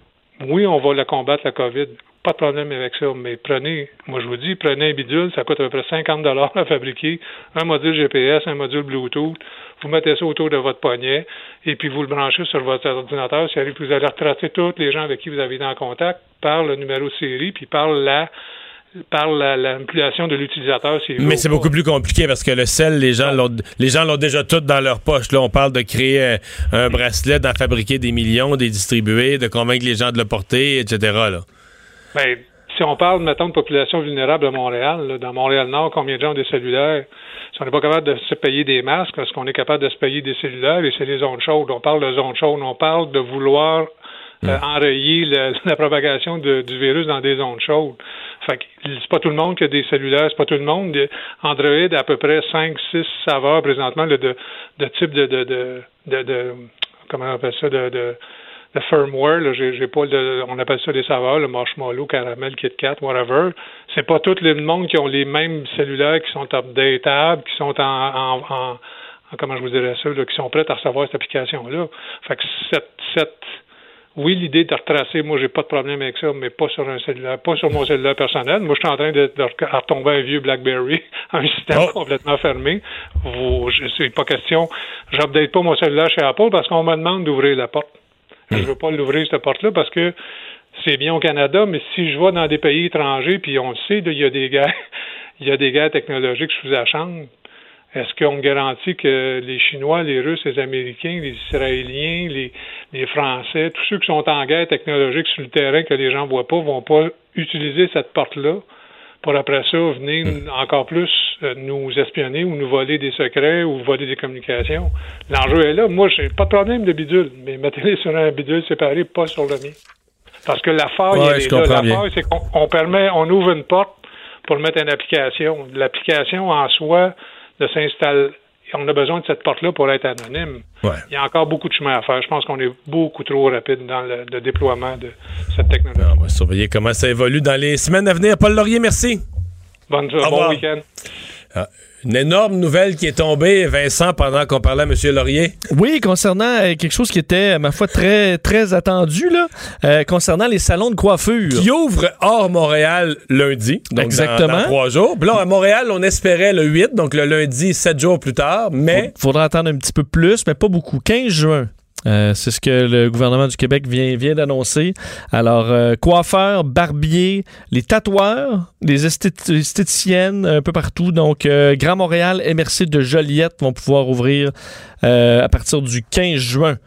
Oui, on va la combattre, la COVID. Pas de problème avec ça, mais prenez, moi je vous dis, prenez un bidule, ça coûte à peu près 50 dollars à fabriquer, un module GPS, un module Bluetooth, vous mettez ça autour de votre poignet, et puis vous le branchez sur votre ordinateur, que vous allez retracer tous les gens avec qui vous avez été en contact par le numéro série, puis par la par la, la manipulation de l'utilisateur. Mais c'est beaucoup plus compliqué parce que le sel, les gens l'ont, les gens l'ont déjà tout dans leur poche. Là, on parle de créer un, un bracelet, d'en fabriquer des millions, des distribuer, de convaincre les gens de le porter, etc. Là. Ben, si on parle, mettons, de population vulnérable à Montréal, là, dans Montréal-Nord, combien de gens ont des cellulaires? Si on n'est pas capable de se payer des masques, est-ce qu'on est capable de se payer des cellulaires? Et c'est les zones chaudes. On parle de zones chaudes. On parle de vouloir euh, enrayer le- la propagation de- du virus dans des zones chaudes. C'est pas tout le monde qui a des cellulaires, c'est pas tout le monde. Android a à peu près 5, 6 saveurs présentement de, type de, de, de, de, comment on appelle ça, de, de, de firmware, là, pas le, on appelle ça des saveurs, le marshmallow, caramel, Kit Kat, whatever. C'est pas tout le monde qui ont les mêmes cellulaires qui sont updatables, qui sont en, en, en- en- comment je vous dirais ça, qui sont prêts à recevoir cette application-là. Fait que cette oui, l'idée de retracer, moi, j'ai pas de problème avec ça, mais pas sur un cellulaire, pas sur mon cellulaire personnel. Moi, je suis en train de, de re- retomber un vieux BlackBerry, un système Oh. complètement fermé. Vous, c'est pas question. J'update pas mon cellulaire chez Apple parce qu'on me demande d'ouvrir la porte. Je veux pas l'ouvrir, cette porte-là, parce que c'est bien au Canada, mais si je vais dans des pays étrangers, puis on le sait, il y a des guerres, il y a des guerres technologiques sous la chambre. Est-ce qu'on garantit que les Chinois, les Russes, les Américains, les Israéliens, les, les Français, tous ceux qui sont en guerre technologique sur le terrain que les gens voient pas, vont pas utiliser cette porte-là pour après ça venir encore plus euh, nous espionner ou nous voler des secrets ou voler des communications? L'enjeu est là. Moi, j'ai pas de problème de bidule, mais mettez-les sur un bidule séparé, pas sur le mien. Parce que la faille, Ouais, est là. La faille, c'est qu'on on permet, on ouvre une porte pour mettre une application. L'application en soi ne s'installe. On a besoin de cette porte-là pour être anonyme. Ouais. Il y a encore beaucoup de chemin à faire. Je pense qu'on est beaucoup trop rapide dans le, le déploiement de cette technologie. On va surveiller comment ça évolue dans les semaines à venir. Paul Laurier, merci. Bonne, revoir. bon week-end. Une énorme nouvelle qui est tombée, Vincent, pendant qu'on parlait à M. Laurier. Oui, concernant euh, quelque chose qui était, ma foi, très, très attendu, là, euh, concernant les salons de coiffure. Qui ouvre hors Montréal lundi. Donc Exactement. Dans, dans trois jours. Puis là, à Montréal, on espérait le 8, donc le lundi, sept jours plus tard. Mais Faudra attendre un petit peu plus, mais pas beaucoup. 15 juin. Euh, c'est ce que le gouvernement du Québec vient, vient d'annoncer. Alors, euh, coiffeurs, barbiers, les tatoueurs, les esthét- esthéticiennes, un peu partout. Donc, euh, Grand Montréal, MRC de Joliette vont pouvoir ouvrir à partir du 15 juin.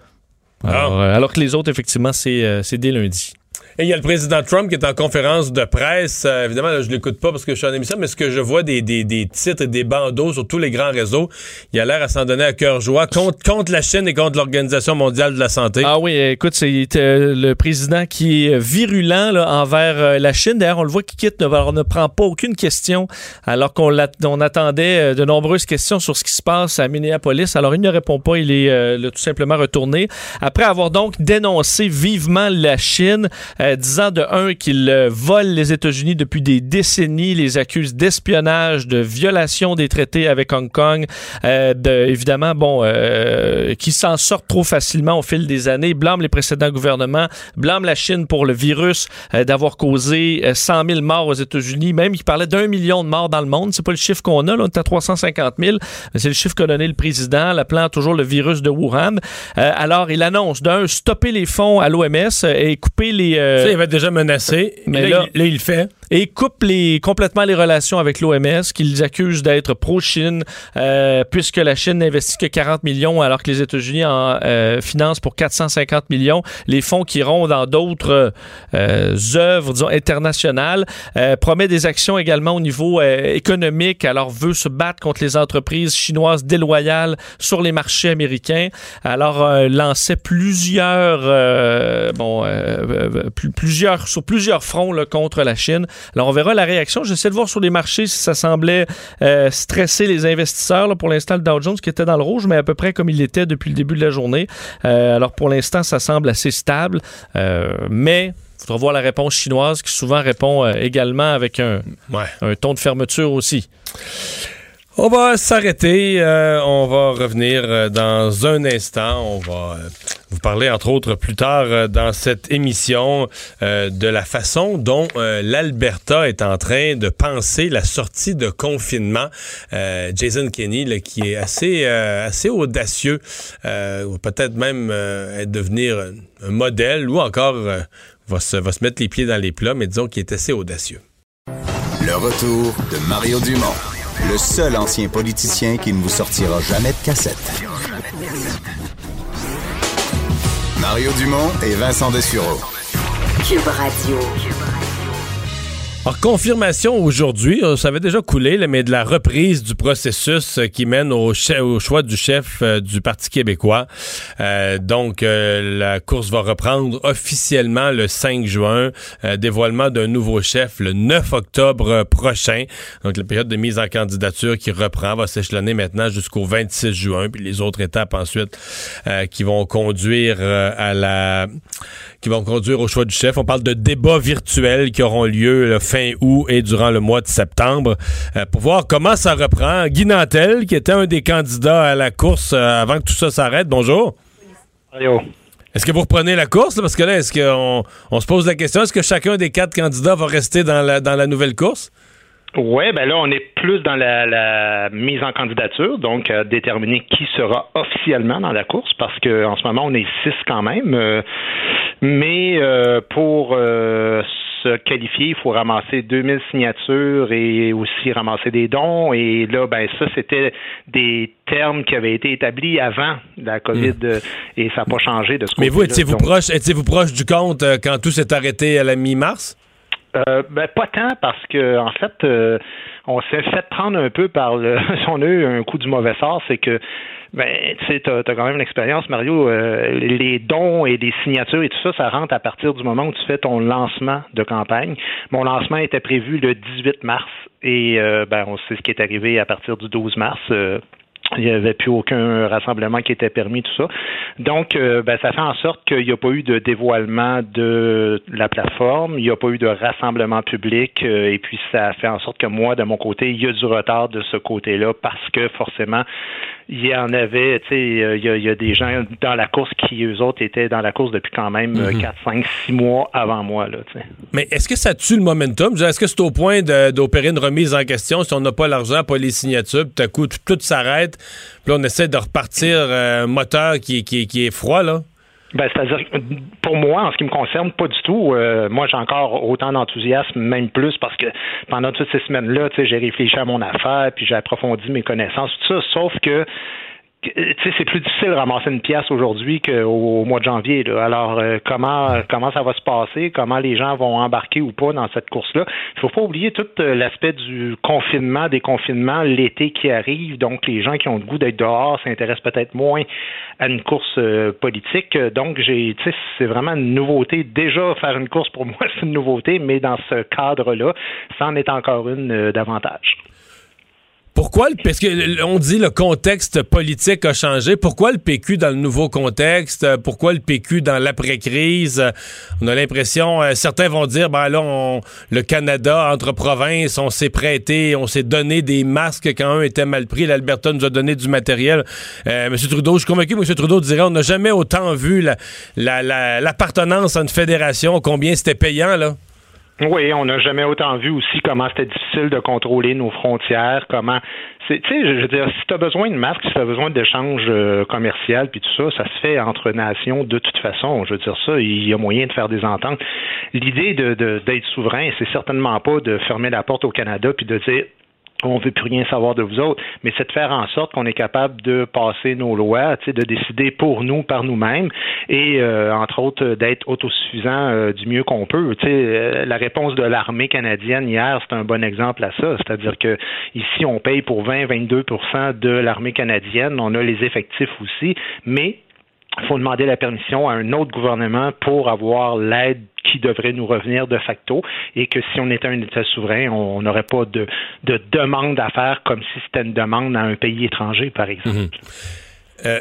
Alors, euh, alors que les autres, effectivement, c'est dès lundi. Et il y a le président Trump qui est en conférence de presse. Euh, évidemment, là, je l'écoute pas parce que je suis en émission, mais ce que je vois des, des, des titres et des bandeaux sur tous les grands réseaux, il a l'air à s'en donner à cœur joie contre, contre la Chine et contre l'Organisation mondiale de la santé. Ah oui, écoute, c'est euh, le président qui est virulent envers euh, la Chine. D'ailleurs, on le voit qui quitte, ne, alors, ne prend pas aucune question, alors qu'on on attendait de nombreuses questions sur ce qui se passe à Minneapolis. Alors, il ne répond pas, il est tout simplement retourné. Après avoir donc dénoncé vivement la Chine, euh, disant de un qu'il vole les États-Unis depuis des décennies, les accuse d'espionnage, de violation des traités avec Hong Kong, euh, de, évidemment, bon, euh, qui s'en sortent trop facilement au fil des années, blâme les précédents gouvernements, blâme la Chine pour le virus euh, d'avoir causé euh, 100 000 morts aux États-Unis, même il parlait d'un million de morts dans le monde. C'est pas le chiffre qu'on a, là, on est à 350 000, mais c'est le chiffre qu'a donné le président, l'appelant toujours le virus de Wuhan. Alors, il annonce d'un stopper les fonds à l'OMS et couper les. Euh, Ça, il avait déjà menacé. Mais Mais là- là, il, là, il le fait. Et coupe les, complètement les relations avec l'OMS, qu'ils accusent d'être pro-Chine, euh, puisque la Chine n'investit que 40 millions alors que les États-Unis en euh, financent pour 450 millions. Les fonds qui iront dans d'autres euh, œuvres, disons, internationales. Euh, promet des actions également au niveau euh, économique, alors veut se battre contre les entreprises chinoises déloyales sur les marchés américains. Alors, euh, lançait plusieurs, bon, plusieurs, sur plusieurs fronts là, contre la Chine. Alors, on verra la réaction. J'essaie de voir sur les marchés si ça semblait stresser les investisseurs. Là, pour l'instant, le Dow Jones qui était dans le rouge, mais à peu près comme il était depuis le début de la journée. alors, pour l'instant, ça semble assez stable. mais il faudra voir la réponse chinoise qui souvent répond euh, également avec un, Ouais. un ton de fermeture aussi. On va s'arrêter. euh, on va revenir euh, dans un instant. On va euh, vous parler, entre autres, plus tard dans cette émission de la façon dont l'Alberta est en train de penser la sortie de confinement. Jason Kenney, là, qui est assez, assez audacieux, ou peut-être même devenir un, modèle, ou encore va, se, va se mettre les pieds dans les plats, mais disons qu'il est assez audacieux. Le retour de Mario Dumont, le seul ancien politicien qui ne vous sortira jamais de cassette. Mario Dumont et Vincent Dessureau. Cube Radio. Alors, confirmation aujourd'hui, euh, ça avait déjà coulé, mais de la reprise du processus euh, qui mène au, choix du chef euh, du Parti québécois. Donc, la course va reprendre officiellement le 5 juin. Dévoilement d'un nouveau chef le 9 octobre prochain. Donc, la période de mise en candidature qui reprend va s'échelonner maintenant jusqu'au 26 juin. Puis les autres étapes ensuite qui vont conduire à la qui vont conduire au choix du chef. On parle de débats virtuels qui auront lieu le fin août et durant le mois de septembre euh, pour voir comment ça reprend. Guy Nantel, qui était un des candidats à la course euh, avant que tout ça s'arrête. Bonjour. Est-ce que vous reprenez la course? là? Parce que là, est-ce qu'on on se pose la question, est-ce que chacun des quatre candidats va rester dans la, dans la nouvelle course? Oui, ben là, on est plus dans la, la mise en candidature, donc euh, déterminer qui sera officiellement dans la course, parce que en ce moment, on est six quand même. euh, mais euh, pour euh, se qualifier, il faut ramasser 2000 signatures et aussi ramasser des dons. Et là, ben ça, c'était des termes qui avaient été établis avant la COVID euh, et ça n'a pas changé de ce Mais vous, étiez-vous proche, étiez-vous proche du compte quand tout s'est arrêté à la mi-mars? Euh, ben, pas tant parce que en fait, euh, on s'est fait prendre un peu par le. si on a eu un coup du mauvais sort, c'est que ben, tu sais, t'as, t'as quand même une expérience, Mario. euh, les dons et les signatures et tout ça, ça rentre à partir du moment où tu fais ton lancement de campagne. Mon lancement était prévu le 18 mars et euh, ben, on sait ce qui est arrivé à partir du 12 mars. Il n'y avait plus aucun rassemblement qui était permis, tout ça. Donc, euh, ben, ça fait en sorte qu'il n'y a pas eu de dévoilement de la plateforme, il n'y a pas eu de rassemblement public, euh, et puis ça fait en sorte que moi, de mon côté, il y a du retard de ce côté-là parce que forcément, il y en avait, tu sais, euh, il y, a, il y a des gens dans la course qui, eux autres, étaient dans la course depuis quand même euh, 4, 5, 6 mois avant moi, là, tu sais. Mais est-ce que ça tue le momentum? Est-ce que c'est au point d'opérer une remise en question? Si on n'a pas l'argent, pas les signatures, puis tout à coup, tout, tout s'arrête, puis là, on essaie de repartir euh, un moteur qui, qui, qui est froid, là? Ben, c'est-à-dire, pour moi, en ce qui me concerne, pas du tout. Euh, moi, j'ai encore autant d'enthousiasme, même plus, parce que pendant toutes ces semaines-là, j'ai réfléchi à mon affaire, puis j'ai approfondi mes connaissances, tout ça, sauf que c'est plus difficile de ramasser une pièce aujourd'hui qu'au au mois de janvier. Là. Alors, euh, comment comment ça va se passer? Comment les gens vont embarquer ou pas dans cette course-là? Il faut pas oublier tout euh, l'aspect du confinement, des confinements, l'été qui arrive. Donc, les gens qui ont le goût d'être dehors s'intéressent peut-être moins à une course euh, politique. Donc, j'ai, c'est vraiment une nouveauté. Déjà, faire une course pour moi, c'est une nouveauté, mais dans ce cadre-là, ça en est encore une euh, davantage. Pourquoi, parce que on dit le contexte politique a changé. Pourquoi le PQ dans le nouveau contexte? Euh, Pourquoi le PQ dans l'après-crise? On a l'impression, euh, certains vont dire, ben là, le Canada, entre provinces, on s'est prêté, on s'est donné des masques quand un était mal pris. L'Alberta nous a donné du matériel. Euh, M. Trudeau, je suis convaincu que M. Trudeau dirait, on n'a jamais autant vu la- la- la- l'appartenance à une fédération, combien c'était payant, là. Oui, on n'a jamais autant vu aussi comment c'était difficile de contrôler nos frontières, comment tu sais, je veux dire, si tu as besoin de masques, si tu as besoin d'échanges euh, commerciaux, puis tout ça, ça se fait entre nations de toute façon. Je veux dire ça, il y a moyen de faire des ententes. L'idée de, d'être souverain, c'est certainement pas de fermer la porte au Canada puis de dire on veut plus rien savoir de vous autres, mais c'est de faire en sorte qu'on est capable de passer nos lois, de décider pour nous, par nous-mêmes, et euh, entre autres d'être autosuffisant euh, du mieux qu'on peut. Euh, la réponse de l'armée canadienne hier, c'est un bon exemple à ça, c'est-à-dire que ici on paye pour 20-22% de l'armée canadienne, on a les effectifs aussi, mais il faut demander la permission à un autre gouvernement pour avoir l'aide qui devrait nous revenir de facto et que si on était un État souverain, on n'aurait pas de, de, demande à faire comme si c'était une demande à un pays étranger, par exemple. Mhm. Euh,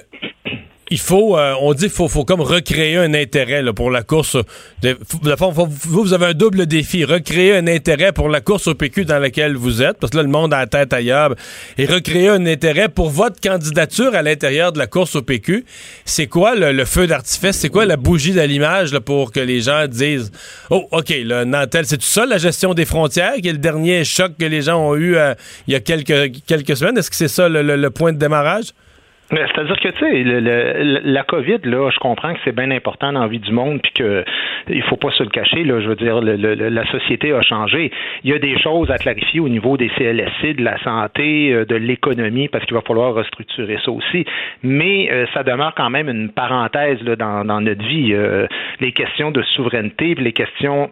il faut, euh, on dit faut, faut comme recréer un intérêt là, pour la course. De, vous, vous avez un double défi. Recréer un intérêt pour la course au PQ dans laquelle vous êtes, parce que là, le monde a la tête ailleurs. Et recréer un intérêt pour votre candidature à l'intérieur de la course au PQ. C'est quoi le, feu d'artifice? C'est quoi la bougie d'allumage pour que les gens disent Oh, OK, le Nantel, c'est tout ça la gestion des frontières qui est le dernier choc que les gens ont eu euh, il y a quelques, quelques semaines? Est-ce que c'est ça le point de démarrage? C'est-à-dire que, tu sais, la COVID, là, je comprends que c'est bien important dans la vie du monde, puis que il faut pas se le cacher, là, je veux dire, la société a changé. Il y a des choses à clarifier au niveau des CLSC, de la santé, euh, de l'économie, parce qu'il va falloir restructurer ça aussi. Mais euh, ça demeure quand même une parenthèse là, dans, dans notre vie. Euh, les questions de souveraineté, les questions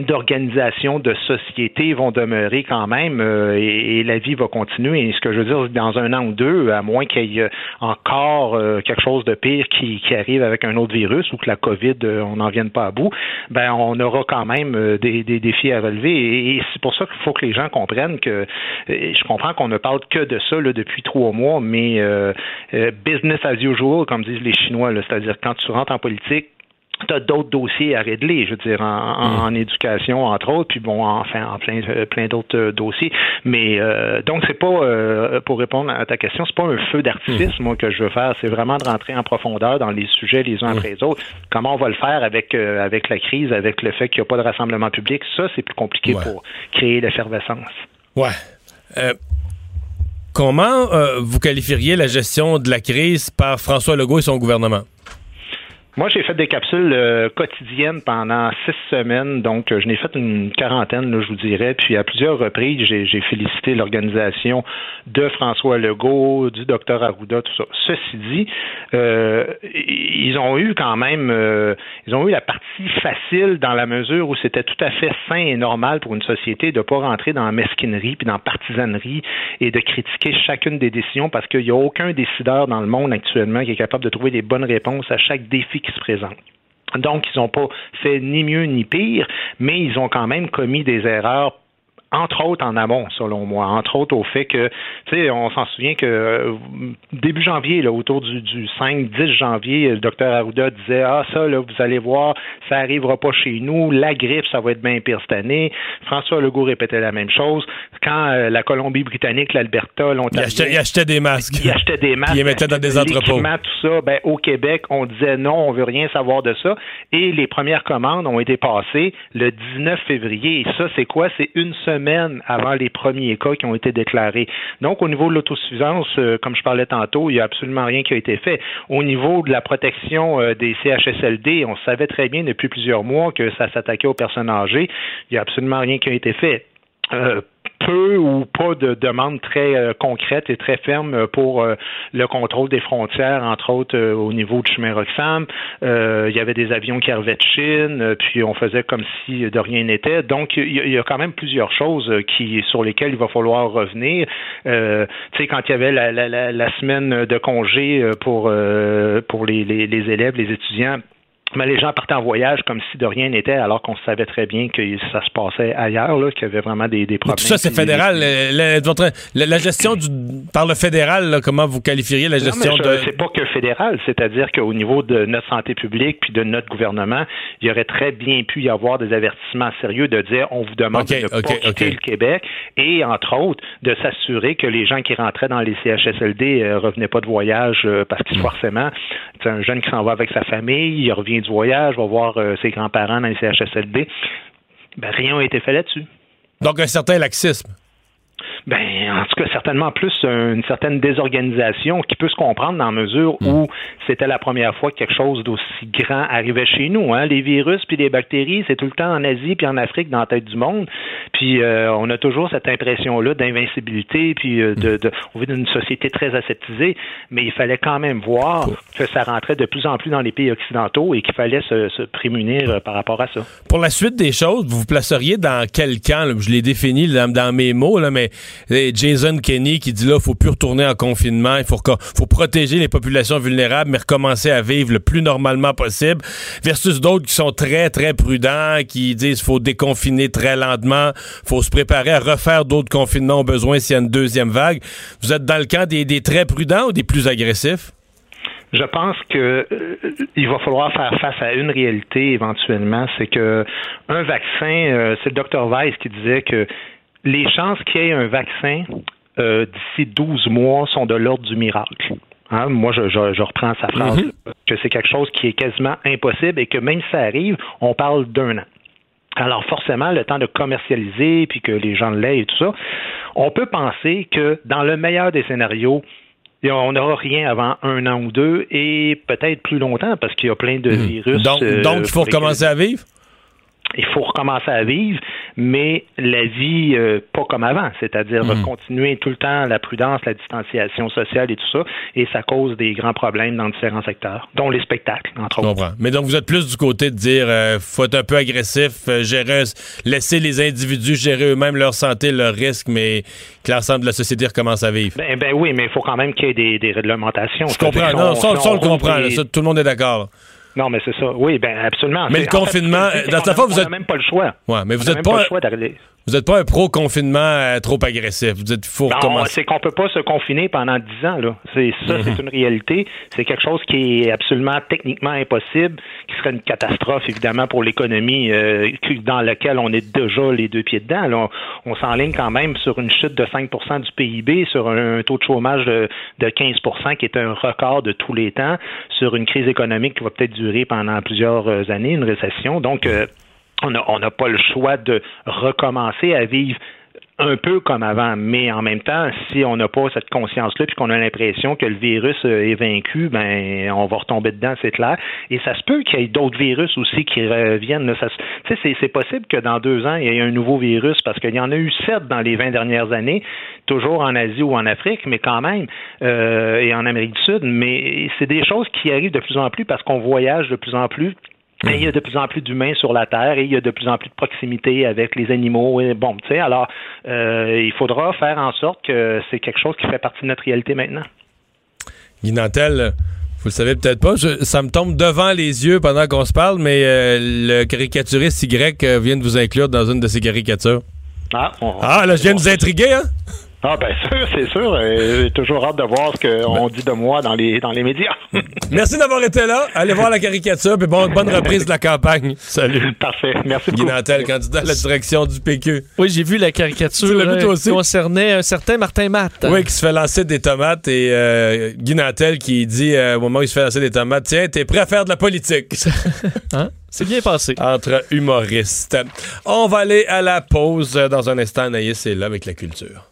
d'organisation de société vont demeurer quand même euh, et, la vie va continuer. Et ce que je veux dire, dans un an ou deux, à moins qu'il y ait encore euh, quelque chose de pire qui, qui, arrive avec un autre virus ou que la COVID, euh, on n'en vienne pas à bout, ben on aura quand même des, des, défis à relever. Et, c'est pour ça qu'il faut que les gens comprennent que je comprends qu'on ne parle que de ça là, depuis trois mois, mais business as usual, comme disent les Chinois, c'est-à-dire quand tu rentres en politique, tu as d'autres dossiers à régler, je veux dire, en, mm. éducation, entre autres, puis bon, enfin, en plein, euh, plein d'autres euh, dossiers. Mais euh, donc, c'est pas, pour répondre à ta question, c'est pas un feu d'artifice, mm. moi, que je veux faire. C'est vraiment de rentrer en profondeur dans les sujets les uns mm. après les autres. Comment on va le faire avec, avec la crise, avec le fait qu'il n'y a pas de rassemblement public? Ça, c'est plus compliqué pour créer l'effervescence. Ouais. comment vous qualifieriez la gestion de la crise par François Legault et son gouvernement? Moi, j'ai fait des capsules euh, quotidiennes pendant six semaines, donc euh, je n'ai fait une quarantaine, là, je vous dirais. Puis à plusieurs reprises, j'ai félicité l'organisation de François Legault, du docteur Arruda, tout ça. Ceci dit, euh, ils ont eu quand même, ils ont eu la partie facile dans la mesure où c'était tout à fait sain et normal pour une société de ne pas rentrer dans la mesquinerie puis dans partisanerie et de critiquer chacune des décisions parce qu'il n'y a aucun décideur dans le monde actuellement qui est capable de trouver les bonnes réponses à chaque défi qui se présente. Donc, ils n'ont pas fait ni mieux ni pire, mais ils ont quand même commis des erreurs entre autres en amont, selon moi, entre autres au fait que, tu sais, on s'en souvient que euh, début janvier, là, autour du, du 5-10 janvier, le docteur Arruda disait Ah, ça, là, vous allez voir, ça arrivera pas chez nous, la grippe, ça va être bien pire cette année. François Legault répétait la même chose. Quand euh, la Colombie-Britannique, l'Alberta, l'Ontario. Il achetait, des masques. Il achetait des masques. Il mettait dans des entrepôts. tout ça, ben, au Québec, on disait non, on veut rien savoir de ça. Et les premières commandes ont été passées le 19 février. Et ça, c'est quoi? C'est une semaine avant les premiers cas qui ont été déclarés. Donc, au niveau de l'autosuffisance, euh, comme je parlais tantôt, il n'y a absolument rien qui a été fait. Au niveau de la protection euh, des CHSLD, on savait très bien depuis plusieurs mois que ça s'attaquait aux personnes âgées. Il n'y a absolument rien qui a été fait. Euh, peu ou pas de demandes très euh, concrètes et très fermes pour euh, le contrôle des frontières, entre autres au niveau du chemin Roxham. il y avait des avions qui arrivaient de Chine, puis on faisait comme si de rien n'était. Donc, il y, a quand même plusieurs choses qui sur lesquelles il va falloir revenir. tu sais, quand il y avait la, la, la, semaine de congé pour, pour les, les élèves, les étudiants, mais les gens partaient en voyage comme si de rien n'était, alors qu'on savait très bien que ça se passait ailleurs, qu'il y avait vraiment des, des problèmes. tout ça, c'est fédéral. La, gestion du, par le fédéral, comment vous qualifieriez la gestion de... C'est pas que fédéral, c'est-à-dire qu'au niveau de notre santé publique puis de notre gouvernement, il y aurait très bien pu y avoir des avertissements sérieux de dire on vous demande de ne pas quitter le Québec et, entre autres, de s'assurer que les gens qui rentraient dans les CHSLD euh, revenaient pas de voyage euh, parce que hmm. forcément, c'est un jeune qui s'en va avec sa famille, il revient du voyage, va voir euh, ses grands-parents dans les CHSLD Ben, rien n'a été fait là-dessus. Donc, un certain laxisme. Ben, en tout cas, certainement plus une certaine désorganisation qui peut se comprendre dans la mesure où c'était la première fois que quelque chose d'aussi grand arrivait chez nous. Hein. Les virus puis les bactéries, c'est tout le temps en Asie puis en Afrique dans la tête du monde. Puis euh, on a toujours cette impression-là d'invincibilité puis euh, de, de, on vit dans une société très aseptisée, mais il fallait quand même voir que ça rentrait de plus en plus dans les pays occidentaux et qu'il fallait se, se prémunir euh, par rapport à ça. Pour la suite des choses, vous vous placeriez dans quel camp? là? Je l'ai défini dans, dans mes mots, là, mais Jason Kenney qui dit là, faut plus retourner en confinement, il faut, protéger les populations vulnérables, mais recommencer à vivre le plus normalement possible, versus d'autres qui sont très, très prudents, qui disent faut déconfiner très lentement, faut se préparer à refaire d'autres confinements au besoin s'il y a une deuxième vague. Vous êtes dans le camp des, des très prudents ou des plus agressifs? Je pense que euh, il va falloir faire face à une réalité éventuellement, c'est que un vaccin, euh, c'est le docteur Weiss qui disait que les chances qu'il y ait un vaccin euh, d'ici 12 mois sont de l'ordre du miracle. Hein, moi, je, je- je reprends sa phrase, que c'est quelque chose qui est quasiment impossible et que même si ça arrive, on parle d'un an. Alors forcément, le temps de commercialiser, puis que les gens l'aient et tout ça, on peut penser que dans le meilleur des scénarios, on n'aura rien avant un an ou deux et peut-être plus longtemps parce qu'il y a plein de virus. Hmm. Donc, euh, donc il faut lesquels- recommencer à vivre? Il faut recommencer à vivre, mais la vie euh, pas comme avant, c'est-à-dire Mhm. continuer tout le temps la prudence, la distanciation sociale et tout ça, et ça cause des grands problèmes dans différents secteurs, dont les spectacles, entre Je autres. comprends. Mais donc, vous êtes plus du côté de dire euh, faut être un peu agressif, euh, gérer, laisser les individus gérer eux-mêmes leur santé, leurs risques, mais que l'ensemble de la société recommence à vivre. Ben, ben oui, mais il faut quand même qu'il y ait des, des réglementations. Je comprends. Non, ça, on le comprend. là. les- Ça, tout le monde est d'accord. Non, mais c'est ça. Oui, ben absolument. Mais le en fait, confinement, c'est dans ta fois, vous êtes- même pas le choix. Ouais, mais vous a êtes même pas, le choix. Vous êtes pas un pro-confinement euh, trop agressif. Vous êtes faut on- recommencer. c'est qu'on peut pas se confiner pendant dix ans. Là. C'est ça, Mhm. c'est une réalité. C'est quelque chose qui est absolument techniquement impossible, qui serait une catastrophe évidemment pour l'économie euh, dans laquelle on est déjà les deux pieds dedans. Là, on on s'enligne quand même sur une chute de 5% du PIB, sur un, un taux de chômage de, de 15% qui est un record de tous les temps, sur une crise économique qui va peut-être durer pendant plusieurs euh, années, une récession. Donc, euh, on n'a pas le choix de recommencer à vivre un peu comme avant, mais en même temps, si on n'a pas cette conscience-là, puis qu'on a l'impression que le virus euh, est vaincu, ben on va retomber dedans, c'est clair. Et ça se peut qu'il y ait d'autres virus aussi qui reviennent. Tu sais, c'est- c'est possible que dans deux ans, il y ait un nouveau virus, parce qu'il y en a eu sept dans les 20 dernières années, toujours en Asie ou en Afrique, mais quand même, euh, et en Amérique du Sud. Mais c'est des choses qui arrivent de plus en plus parce qu'on voyage de plus en plus. Il y a de plus en plus d'humains sur la Terre et il y a de plus en plus de proximité avec les animaux. Et bon, tu sais, alors euh, il faudra faire en sorte que c'est quelque chose qui fait partie de notre réalité maintenant. Guy Nantel, vous le savez peut-être pas, je- ça me tombe devant les yeux pendant qu'on se parle, mais euh, le caricaturiste Y euh, vient de vous inclure dans une de ses caricatures. Ah, on- Ah, là, je viens de vous intriguer, hein? Ah, ben sûr, c'est sûr. Euh, J'ai toujours hâte de voir ce qu'on dit de moi dans les, dans les médias. Merci d'avoir été là. Allez voir la caricature, puis bon, bonne reprise de la campagne. Salut. Parfait. Merci Guy beaucoup. Nantel, candidat à la direction du PQ. Oui, j'ai vu la caricature vu, toi aussi? qui concernait un certain Martin Matt. Oui, qui se fait lancer des tomates et euh, Guy Nantel qui dit euh, au moment où il se fait lancer des tomates, tiens, t'es prêt à faire de la politique? Hein? C'est bien passé. Entre humoristes. On va aller à la pause euh, dans un instant. Anaïs est là avec la culture.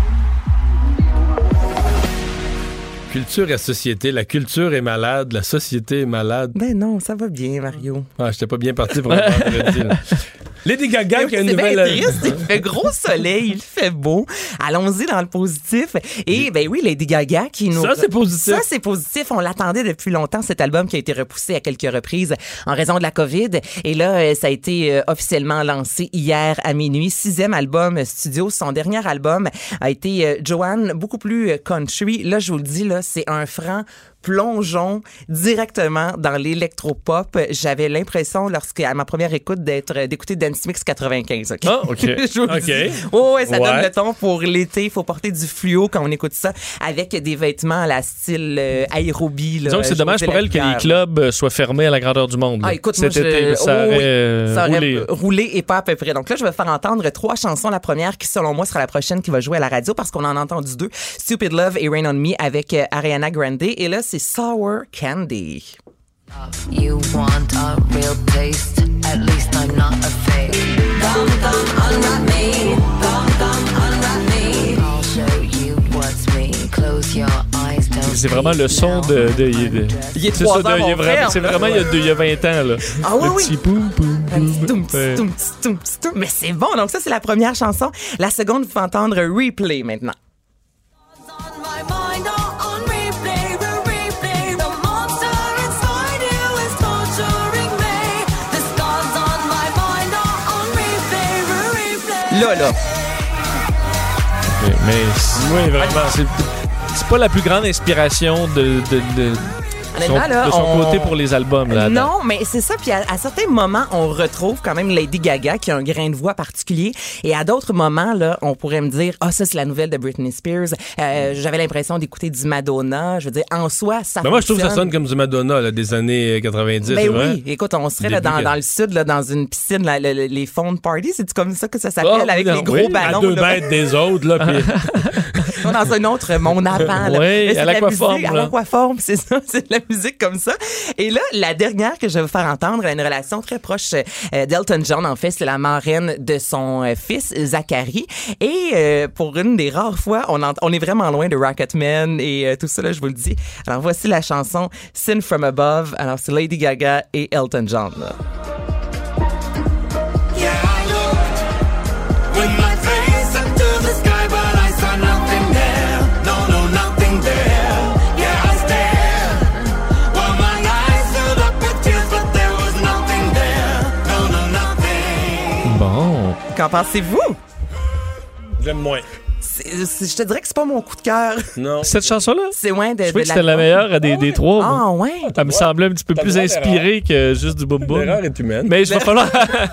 Culture et société. La culture est malade, la société est malade. Ben non, ça va bien, Mario. Ah, j'étais pas bien parti pour un vendredi. Lady Gaga qui a une nouvelle. euh, triste, il fait gros soleil, il fait beau. Allons-y dans le positif. Et ben oui, Lady Gaga qui nous... Ça, c'est positif. Ça, c'est positif. On l'attendait depuis longtemps, cet album qui a été repoussé à quelques reprises en raison de la COVID. Et là, euh, ça a été euh, officiellement lancé hier à minuit. Sixième album studio. Son dernier album a été Joanne, beaucoup plus country. Là, je vous le dis, là, c'est un franc plongeons directement dans l'électropop. J'avais l'impression, lorsque à ma première écoute, d'être d'écouter Dance Mix 95. ok? Ah, OK. Je vous le OK. dis. Oh, ouais, ça donne le ton pour l'été. Il faut porter du fluo quand on écoute ça, avec des vêtements à la style euh, aérobie. là. Que c'est dommage pour elle que les clubs euh, soient fermés à la grandeur du monde. Ah, écoute, moi, Cet je- été, ça oh, aurait, oui. euh, Ça aurait roulé. roulé et pas à peu près. Donc là, je vais faire entendre trois chansons. La première, qui selon moi sera la prochaine qui va jouer à la radio parce qu'on en a entendu deux. Stupid Love et Rain on Me avec euh, Ariana Grande. Et là, c'est Sour Candy. You want a real taste? At least I'm not a fake. Come, come, unwrap me. Come, come, unwrap me. I'll show you what's me. Close your eyes, don't C'est vraiment le son de. de, de- Il est c'est trois ça, de- heures, il est on vraiment, c'est il y, a, deux- il y a 20 ans. Là. Ah oui, le oui. petit Ouais. Mais c'est bon. Donc ça, c'est la première chanson. La seconde, vous pouvez entendre Replay maintenant. Là, là. Mais, Oui, vraiment. c'est, c'est pas la plus grande inspiration de, de, de, son, Honnêtement, là, de son on- côté pour les albums. Là, Non, mais c'est ça. Puis à, à certains moments, on retrouve quand même Lady Gaga qui a un grain de voix particulier. Et à d'autres moments, là, on pourrait me dire, ah, ça, c'est la nouvelle de Britney Spears. Euh, J'avais l'impression d'écouter du Madonna. Je veux dire, en soi, ça Mais moi, je trouve que ça sonne comme du Madonna là, des années 90, c'est Ben vrai? oui, écoute, on serait là, dans, le sud, là, dans une piscine, là, le- le- les phone parties, c'est comme ça que ça s'appelle, Ah, avec les gros oui, ballons. À deux là? des autres, là, puis... On est dans un autre monde avant. Là. Oui, à la l'aquaforme, musique, À l'aquaforme, c'est ça. C'est de la musique comme ça. Et là, la dernière que je vais vous faire entendre, elle a une relation très proche euh, d'Elton John. En fait, c'est la marraine de son euh, fils, Zachary. Et euh, pour une des rares fois, on est vraiment loin de Rocketman et euh, tout ça, là, je vous le dis. Alors, voici la chanson Sin From Above. Alors, c'est Lady Gaga et Elton John. là. Qu'en pensez-vous? J'aime moins. Je te dirais que c'est pas mon coup de cœur. Non. Cette chanson-là, C'est loin de, je trouvais que c'était la meilleure des, des trois. Ah, ouais. Ça me semblait un petit peu T'as plus inspiré que juste du boom boom. L'erreur est humaine. Mais il va falloir.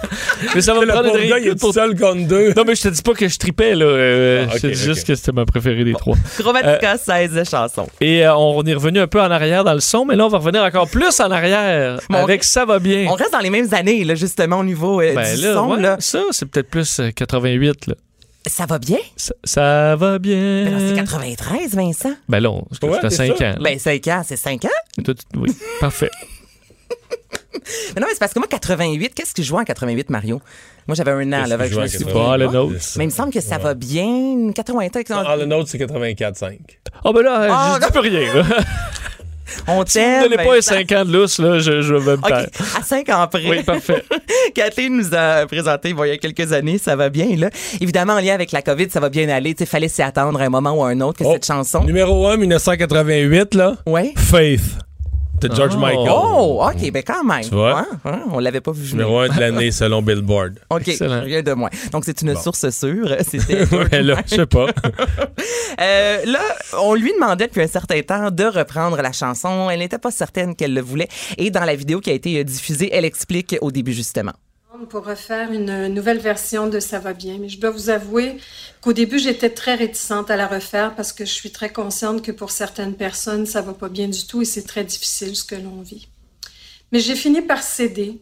mais ça va me le prendre une gars, il est tout seul contre deux. Non, mais je te dis pas que je tripais, là. Euh, Ah, je te dis juste que c'était ma préférée des trois. Chromatica, 16 chansons. Et euh, on est revenu un peu en arrière dans le son, mais là, on va revenir encore plus en arrière. Avec Ça va bien. On reste dans les mêmes années, là, justement, au niveau euh, Ben du son. ça, c'est peut-être plus euh, 88. Là. Ça va bien? Ça, ça va bien. Ben non, c'est 93, Vincent. Ben là, Ouais, t'es 5 sûr? ans. Ben, 5 ans, c'est 5 ans? Toi, tu- oui, parfait. Mais non, mais c'est parce que moi, 88, qu'est-ce que je jouais en 88, Mario? Moi, j'avais un an, là, que je me jouais en souviens. 88? Pas le pas. nôtre. Mais il me semble que ça va bien. 81, Ah, le nôtre, c'est 84-5. Oh, ben là, Ah, je dis plus rien. on Si vous t'aime. ne donnez pas un Vincent. 5 ans de lousse, là, je, je vais me OK, taire. à 5 ans après. Oui, parfait. Kathleen nous a présenté bon, il y a quelques années, ça va bien. Là. Évidemment, en lien avec la COVID, ça va bien aller. Il fallait s'y attendre à un moment ou à un autre que Oh, cette chanson. Numéro 1, 1988, là. Ouais. Faith. De George Oh. Michael. Oh, OK, ben quand même. Tu vois? Ouais, ouais, on l'avait pas vu venir. Numéro 1 de l'année selon Billboard. OK, Excellent. rien de moins. Donc, c'est une source sûre. C'était ouais, là, je sais pas. Euh, là, on lui demandait depuis un certain temps de reprendre la chanson. Elle n'était pas certaine qu'elle le voulait. Et dans la vidéo qui a été euh, diffusée, elle explique au début, justement. Pour refaire une nouvelle version de Ça va bien. Mais je dois vous avouer qu'au début, j'étais très réticente à la refaire parce que je suis très consciente que pour certaines personnes, ça va pas bien du tout et c'est très difficile ce que l'on vit. Mais j'ai fini par céder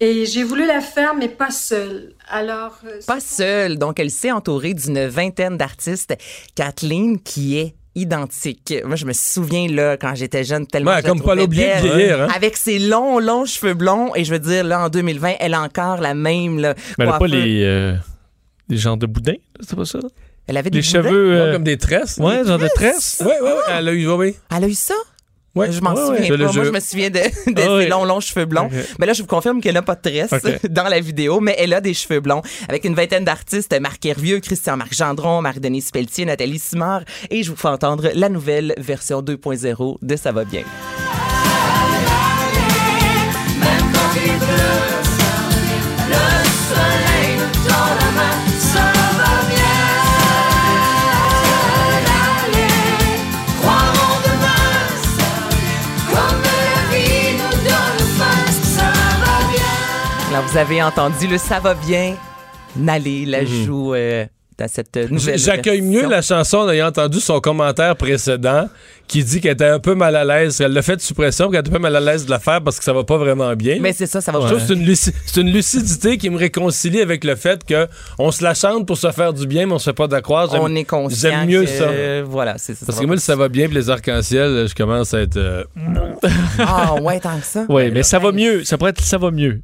et j'ai voulu la faire, mais pas seule. Alors, euh, Pas seule. Donc, elle s'est entourée d'une vingtaine d'artistes. Kathleen, qui est identique. Moi, je me souviens, là, quand j'étais jeune, tellement Ouais, je comme l'oublier de belle. vieillir, hein. Avec ses longs, longs cheveux blonds. Et je veux dire, là, en 2020, elle a encore la même, là, Mais elle a pas les, euh, les genres de boudin, c'est pas ça? Elle avait des Les boudins. cheveux. Ouais, euh, comme des tresses. Ouais, genre de tresses. Ouais, ouais, ouais. Elle a eu, ouais, ouais. Elle a eu ça? Ouais. Je m'en Ouais, souviens ouais. pas. Moi, je me souviens de, de Ah ses longs, longs cheveux blonds. Mais là, je vous confirme qu'elle n'a pas de tresse dans la vidéo, mais elle a des cheveux blonds avec une vingtaine d'artistes. Marc Hervieux, Christian-Marc Gendron, Marie-Denise Pelletier, Nathalie Simard. Et je vous fais entendre la nouvelle version 2.0 de Ça va bien. Même quand Alors, vous avez entendu le Ça va bien. Nalé la joue euh, dans cette nouvelle. J'accueille mieux la chanson en ayant entendu son commentaire précédent qui dit qu'elle était un peu mal à l'aise. Elle l'a fait de suppression, qu'elle était un peu mal à l'aise de la faire parce que ça va pas vraiment bien. Mais c'est ça, ça va trouve que c'est une, luci- une lucidité qui me réconcilie avec le fait que on se la chante pour se faire du bien, mais on se fait pas d'accroître. J'aime- On est conscient. J'aime mieux que- ça. Voilà, c'est ça. Parce que moi, le ça va bien, puis les arcs-en-ciel, je commence à être. euh, Ah, ouais, tant que ça. Oui, mais ça va mieux. Ça pourrait être ça va mieux.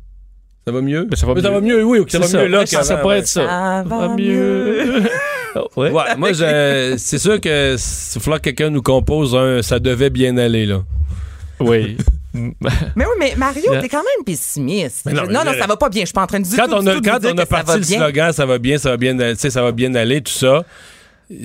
Ça va mieux? Mais ça va Mais ça mieux. va mieux, oui, ok, ça va C'est mieux là ça, pourrait être ça. Ça va mieux. Ouais. Ouais, moi, je- c'est sûr que falloir que quelqu'un nous compose un ça devait bien aller, là. Oui. Mais oui, mais Mario, t'es quand même pessimiste. Mais non, Je- non, non, ça va pas bien. Je suis pas en train de dire Quand tout, on a, tout quand on a parti le slogan ça va bien, ça va bien, tu sais, ça va bien aller, tout ça.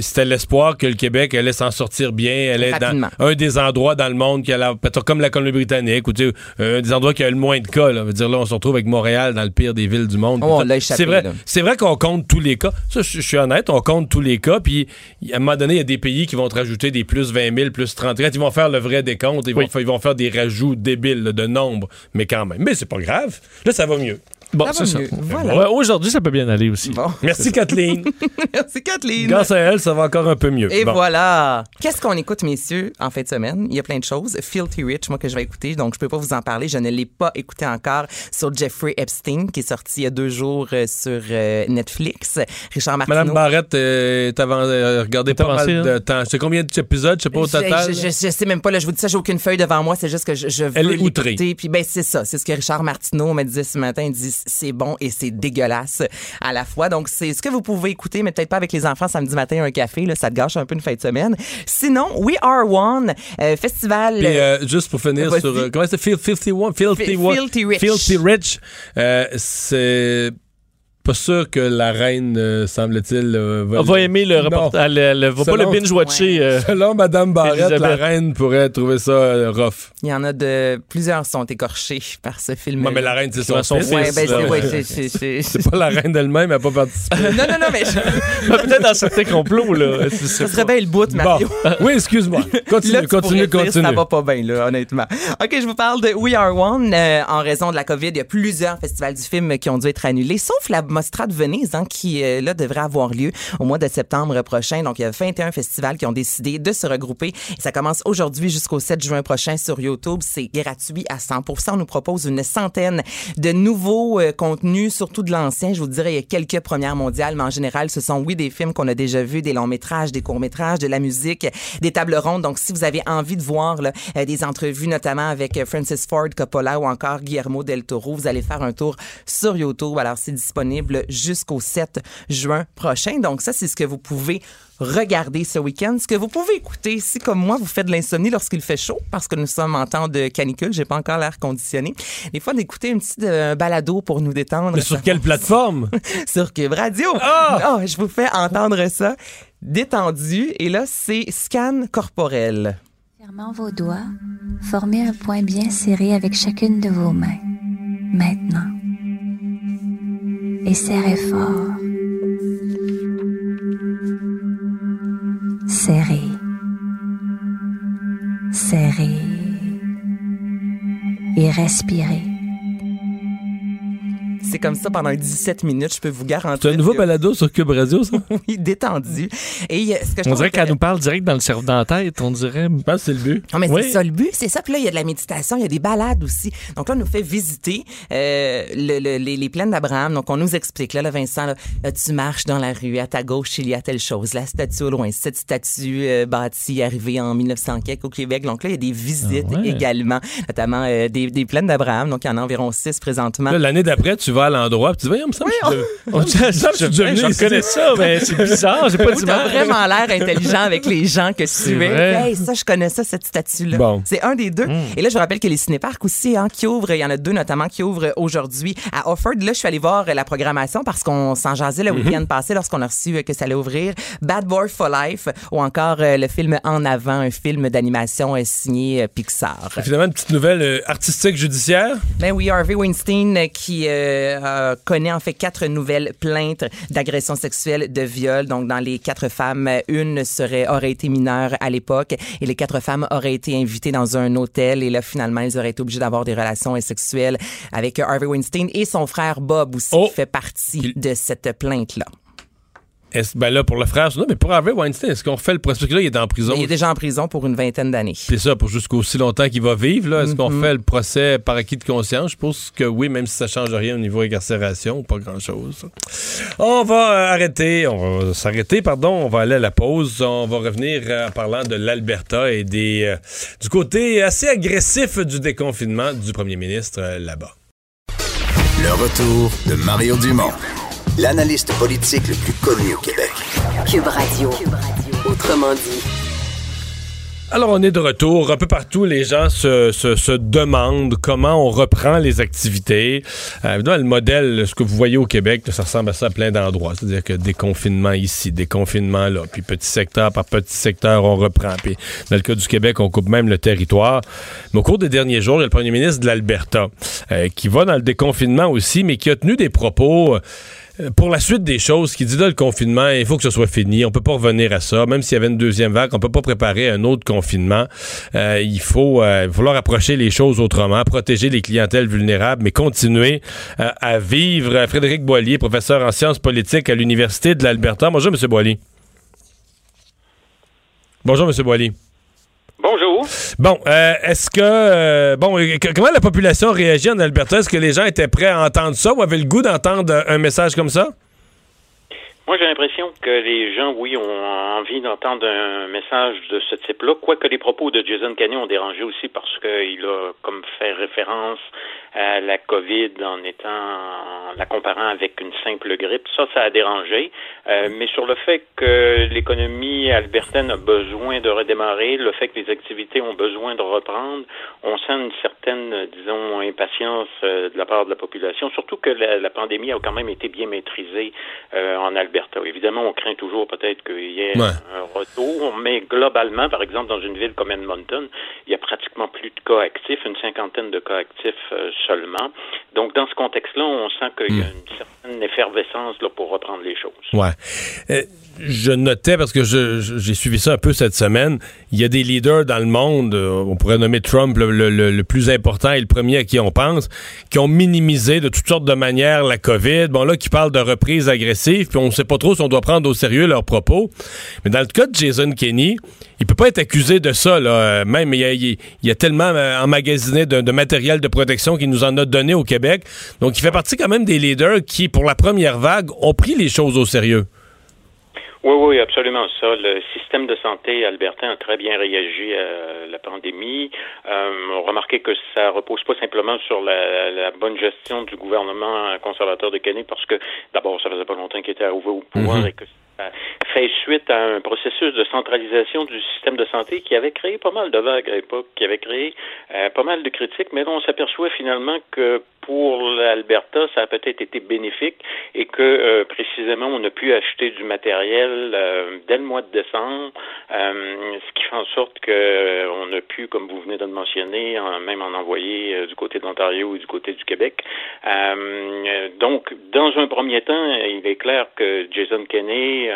C'était l'espoir que le Québec allait s'en sortir bien, allait Rapidement. dans un des endroits dans le monde qui allait, peut-être comme la Colombie-Britannique, ou tu sais, un des endroits qui a le moins de cas. Là. Veut dire là, on se retrouve avec Montréal dans le pire des villes du monde. Oh, on Tout ça. l'a échappé, C'est vrai, c'est vrai qu'on compte tous les cas. Ça, je suis honnête, on compte tous les cas. Puis à un moment donné, il y a des pays qui vont te rajouter des plus 20 000, plus 30 000. Ils vont faire le vrai décompte. Ils, Oui. vont, fa- ils vont faire des rajouts débiles là, de nombres, mais quand même. Mais c'est pas grave. Là, ça va mieux. Bon, Ça c'est va ça. mieux. Voilà. Ouais, Aujourd'hui, ça peut bien aller aussi. Bon, Merci Kathleen. merci Kathleen. Grâce à elle, ça va encore un peu mieux. Et Bon. voilà. Qu'est-ce qu'on écoute, messieurs, en fin de semaine? Il y a plein de choses. Filthy Rich, moi, que je vais écouter, donc je peux pas vous en parler. Je ne l'ai pas écouté encore sur Jeffrey Epstein, qui est sorti il y a deux jours euh, sur euh, Netflix. Richard Martineau. Madame Barrette euh, euh, regardé pas avancée, mal de temps. Je sais combien d'épisodes, je sais pas au total? Je, je, je sais même pas, là, je vous dis ça, j'ai aucune feuille devant moi, c'est juste que je, je veux Elle est outrée. Puis ben c'est ça, c'est ce que Richard Martineau me disait ce matin, il dit c'est bon et c'est dégueulasse à la fois. Donc c'est ce que vous pouvez écouter, mais peut-être pas avec les enfants samedi matin un café, là, ça te gâche un peu une fin de semaine. Sinon, We Are One, euh, festival Puis euh, juste pour finir sur euh, comment c'est Fil- Filthy One, Filthy Filthy Rich. Filthy Rich, euh, c'est pas sûr que la reine euh, semble-t-il euh, On va aimer le Non. reportage. Elle, elle va pas le binge-watcher. euh, Selon Madame Barrette, Elisabeth. la reine pourrait trouver ça euh, rough. il y en a de plusieurs sont écorchés par ce film. Mais la reine, c'est son, son fils. Ouais, ben c'est ouais, pas la reine elle-même, elle n'a pas participé. Non non non mais je- Peut-être dans certains complots, là. Ça serait bien le bout Bon. Mario. Oui, excuse-moi. Continue, Là, tu continue, pourrais dire, continue. Ça va pas bien, là, honnêtement. OK, je vous parle de We Are One. Euh, en raison de la COVID, il y a plusieurs festivals du film qui ont dû être annulés, sauf la De Venise, hein, qui, euh, là, devrait avoir lieu au mois de septembre prochain. Donc, il y a 21 festivals qui ont décidé de se regrouper. Ça commence aujourd'hui jusqu'au 7 juin prochain sur YouTube. C'est gratuit à 100 On nous propose une centaine de nouveaux euh, contenus, surtout de l'ancien. Je vous dirais, il y a quelques premières mondiales, mais en général, ce sont, oui, des films qu'on a déjà vus, des longs métrages, des courts métrages, de la musique, des tables rondes. Donc, si vous avez envie de voir euh, des entrevues, notamment avec Francis Ford Coppola ou encore Guillermo del Toro, vous allez faire un tour sur YouTube. Alors, c'est disponible jusqu'au 7 juin prochain. Donc, ça, c'est ce que vous pouvez regarder ce week-end. Ce que vous pouvez écouter, si comme moi, vous faites de l'insomnie lorsqu'il fait chaud, parce que nous sommes en temps de canicule, j'ai pas encore l'air conditionné. Des fois, d'écouter une petite euh, balado pour nous détendre. Mais sur quelle plateforme? sur Cube Radio. Ah! Oh, je vous fais entendre ça détendu. Et là, c'est scan corporel. Fermant vos doigts, formez un point bien serré avec chacune de vos mains. Maintenant. Et serrez fort. Serrez. Serrez. Et respirez. C'est comme ça pendant 17 minutes, je peux vous garantir. C'est un nouveau que- balado sur Cube Radio, ça? Oui, détendu. Et euh, ce que je On dirait qu'elle nous parle direct dans le cerveau, dans la tête. On dirait. Je pense que c'est le but. Non, mais Oui. c'est ça le but, c'est ça. Puis là, il y a de la méditation, il y a des balades aussi. Donc là, on nous fait visiter euh, le- le- les, les plaines d'Abraham. Donc on nous explique, là, là Vincent, là, tu marches dans la rue, à ta gauche, il y a telle chose. La statue au loin, cette statue euh, bâtie, arrivée en 1900 quelque au Québec. Donc là, il y a des visites Ah ouais. également, notamment euh, des, des plaines d'Abraham. Donc il y en a environ six présentement. L'année d'après, tu vas à l'endroit, puis tu dis, voyons, il me semble que je je je reconnais ici. ça, mais c'est bizarre. J'ai pas T'as d'image. vraiment l'air intelligent avec les gens que tu es. Hey, ça, je connais ça, cette statue-là. Bon. C'est un des deux. Hmm. Et là, je vous rappelle que les cinéparcs aussi, hein, qui ouvrent, il y en a deux notamment qui ouvrent aujourd'hui à Offord. Là, je suis allée voir la programmation parce qu'on s'en jasait le Mm-hmm. week-end passé lorsqu'on a reçu euh, que ça allait ouvrir. Bad Boy for Life ou encore euh, le film En avant, un film d'animation euh, signé Pixar. Finalement, une petite nouvelle artistique judiciaire? Ben oui, Harvey Weinstein qui euh, euh, connaît en fait quatre nouvelles plaintes d'agression sexuelle, de viol. Donc, dans les quatre femmes, une serait aurait été mineure à l'époque et les quatre femmes auraient été invitées dans un hôtel et là, finalement, ils auraient été obligés d'avoir des relations sexuelles avec Harvey Weinstein et son frère Bob aussi Oh. qui fait partie de cette plainte-là. Est-ce, ben là, pour le frère, non, mais pour Harvey Weinstein, est-ce qu'on refait le procès? Parce que là, il est en prison? Il est déjà en prison pour une vingtaine d'années. C'est ça, pour jusqu'aussi longtemps qu'il va vivre. Là. Est-ce qu'on Mhm. fait le procès par acquis de conscience? Je pense que oui, même si ça change rien au niveau incarcération, pas grand-chose. On va euh, arrêter, on va s'arrêter, pardon, on va aller à la pause. On va revenir euh, en parlant de l'Alberta et des, euh, du côté assez agressif du déconfinement du premier ministre euh, là-bas. Le retour de Mario Dumont, l'analyste politique le plus connu au Québec. Cube Radio. Autrement dit. Alors, on est de retour. Un peu partout, les gens se, se, se demandent comment on reprend les activités. Euh, évidemment, le modèle, ce que vous voyez au Québec, ça ressemble à ça à plein d'endroits. C'est-à-dire que déconfinement ici, déconfinement là, puis petit secteur par petit secteur, on reprend. Puis dans le cas du Québec, on coupe même le territoire. Mais au cours des derniers jours, il y a le premier ministre de l'Alberta euh, qui va dans le déconfinement aussi, mais qui a tenu des propos... euh, pour la suite des choses, qui dit là, le confinement, il faut que ce soit fini. On peut pas revenir à ça. Même s'il y avait une deuxième vague, on peut pas préparer un autre confinement. Euh, il faut euh, falloir approcher les choses autrement, protéger les clientèles vulnérables, mais continuer euh, à vivre. Frédéric Boilier, professeur en sciences politiques à l'Université de l'Alberta. Bonjour, M. Boilier. Bonjour, M. Boilier. Bonjour. Bon, euh, est-ce que euh, bon, euh, que- comment la population réagit en Alberta? Est-ce que les gens étaient prêts à entendre ça ou avaient le goût d'entendre un message comme ça? Moi, j'ai l'impression que les gens, oui, ont envie d'entendre un message de ce type-là, quoique les propos de Jason Kenney ont dérangé aussi parce qu'il a comme fait référence à la COVID en étant en la comparant avec une simple grippe. Ça, ça a dérangé. Euh, mais sur le fait que l'économie albertaine a besoin de redémarrer, le fait que les activités ont besoin de reprendre, on sent une certaine, euh, disons, impatience euh, de la part de la population, surtout que la, la pandémie a quand même été bien maîtrisée euh, en Alberta. Évidemment, on craint toujours peut-être qu'il y ait Ouais. un retour, mais globalement, par exemple, dans une ville comme Edmonton, il y a pratiquement plus de cas actifs, une cinquantaine de cas actifs euh, seulement. Donc, dans ce contexte-là, on sent qu'il y a une certaine effervescence là, pour reprendre les choses. Ouais. Euh, je notais, parce que j'ai suivi ça un peu cette semaine, il y a des leaders dans le monde, euh, on pourrait nommer Trump le, plus important et le premier à qui on pense, qui ont minimisé de toutes sortes de manières la COVID. Bon, là, qui parlent de reprise agressive, puis on ne sait pas trop si on doit prendre au sérieux leurs propos. Mais dans le cas de Jason Kenney, il peut pas être accusé de ça, là. Euh, Même, il y a, il a tellement euh, emmagasiné de, de matériel de protection qu'il nous en a donné au Québec. Donc, il fait partie quand même des leaders qui, pour la première vague, ont pris les choses au sérieux. Oui, oui, absolument ça. Le système de santé albertain a très bien réagi à la pandémie. Euh, on remarquait que ça repose pas simplement sur la, la bonne gestion du gouvernement conservateur de Kennedy, parce que d'abord, ça faisait pas longtemps qu'il était arrivé au pouvoir Mhm. et que ça fait suite à un processus de centralisation du système de santé qui avait créé pas mal de vagues à l'époque, qui avait créé euh, pas mal de critiques, mais on s'aperçoit finalement que pour l'Alberta, ça a peut-être été bénéfique et que euh, précisément, on a pu acheter du matériel euh, dès le mois de décembre, euh, ce qui fait en sorte que euh, on a pu, comme vous venez de le mentionner, en- même en envoyer euh, du côté de l'Ontario et du côté du Québec. Euh, donc, dans un premier temps, il est clair que Jason Kenney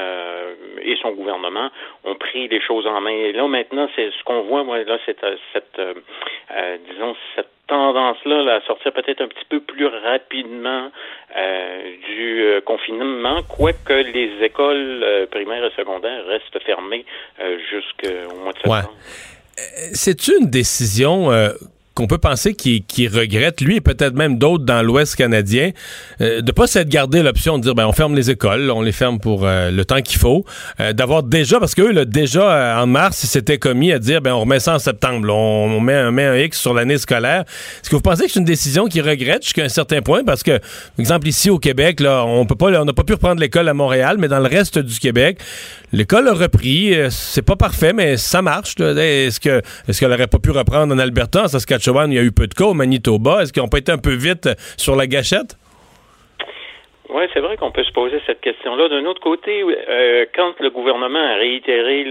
et son gouvernement ont pris les choses en main. Et là, maintenant, c'est ce qu'on voit, moi, là, c'est cette, disons, cette tendance-là là, à sortir peut-être un petit peu plus rapidement euh, du euh, confinement, quoique les écoles euh, primaires et secondaires restent fermées euh, jusqu'au mois de Ouais. septembre. C'est une décision euh, qu'on peut penser qu'il regrette, lui et peut-être même d'autres dans l'Ouest canadien, euh, de pas s'être gardé l'option de dire ben on ferme les écoles, on les ferme pour euh, le temps qu'il faut, euh, d'avoir déjà parce que eux là, déjà euh, en mars ils s'étaient commis à dire ben on remet ça en septembre, on, met, un X sur l'année scolaire. Est-ce que vous pensez que c'est une décision qu'ils regrettent jusqu'à un certain point? Parce que par exemple ici au Québec là on peut pas n'a pas pu reprendre l'école à Montréal, mais dans le reste du Québec l'école a repris, c'est pas parfait mais ça marche. Est-ce que est-ce qu'elle aurait pas pu reprendre en Alberta, en il y a eu peu de cas, au Manitoba, est-ce qu'ils n'ont pas été un peu vite euh, sur la gâchette? Oui, c'est vrai qu'on peut se poser cette question-là. D'un autre côté, euh, quand le gouvernement a réitéré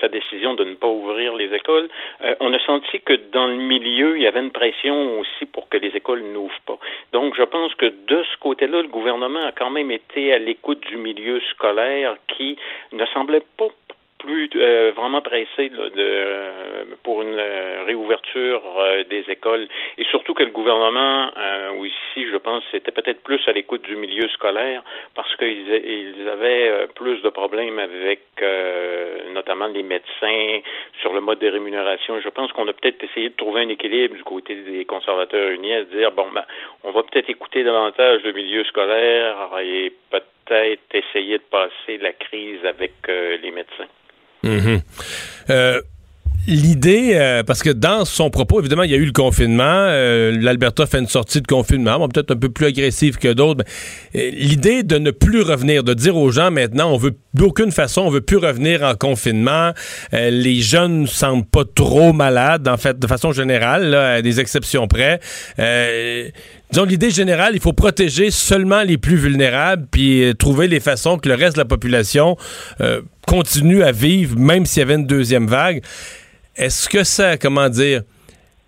sa décision de ne pas ouvrir les écoles, euh, on a senti que dans le milieu, il y avait une pression aussi pour que les écoles n'ouvrent pas. Donc, je pense que de ce côté-là, le gouvernement a quand même été à l'écoute du milieu scolaire qui ne semblait pas plus euh, vraiment pressé là, de, euh, pour une euh, réouverture euh, des écoles. Et surtout que le gouvernement euh, ici je pense c'était peut-être plus à l'écoute du milieu scolaire parce qu'ils ils avaient plus de problèmes avec notamment les médecins sur le mode de rémunération. Je pense qu'on a peut-être essayé de trouver un équilibre du côté des conservateurs unis à se dire bon ben on va peut-être écouter davantage le milieu scolaire et peut-être essayer de passer la crise avec les médecins Mhm. Euh, L'idée, euh, parce que dans son propos, évidemment, il y a eu le confinement. euh, L'Alberta fait une sortie de confinement, peut-être un peu plus agressive que d'autres. L'idée de ne plus revenir, de dire aux gens maintenant, on veut d'aucune façon, on veut plus revenir en confinement. Les jeunes ne semblent pas trop malades, en fait, de façon générale, à des exceptions près. Disons, l'idée générale, il faut protéger seulement les plus vulnérables, puis euh, trouver les façons que le reste de la population euh, continue à vivre, même s'il y avait une deuxième vague. Est-ce que ça, comment dire,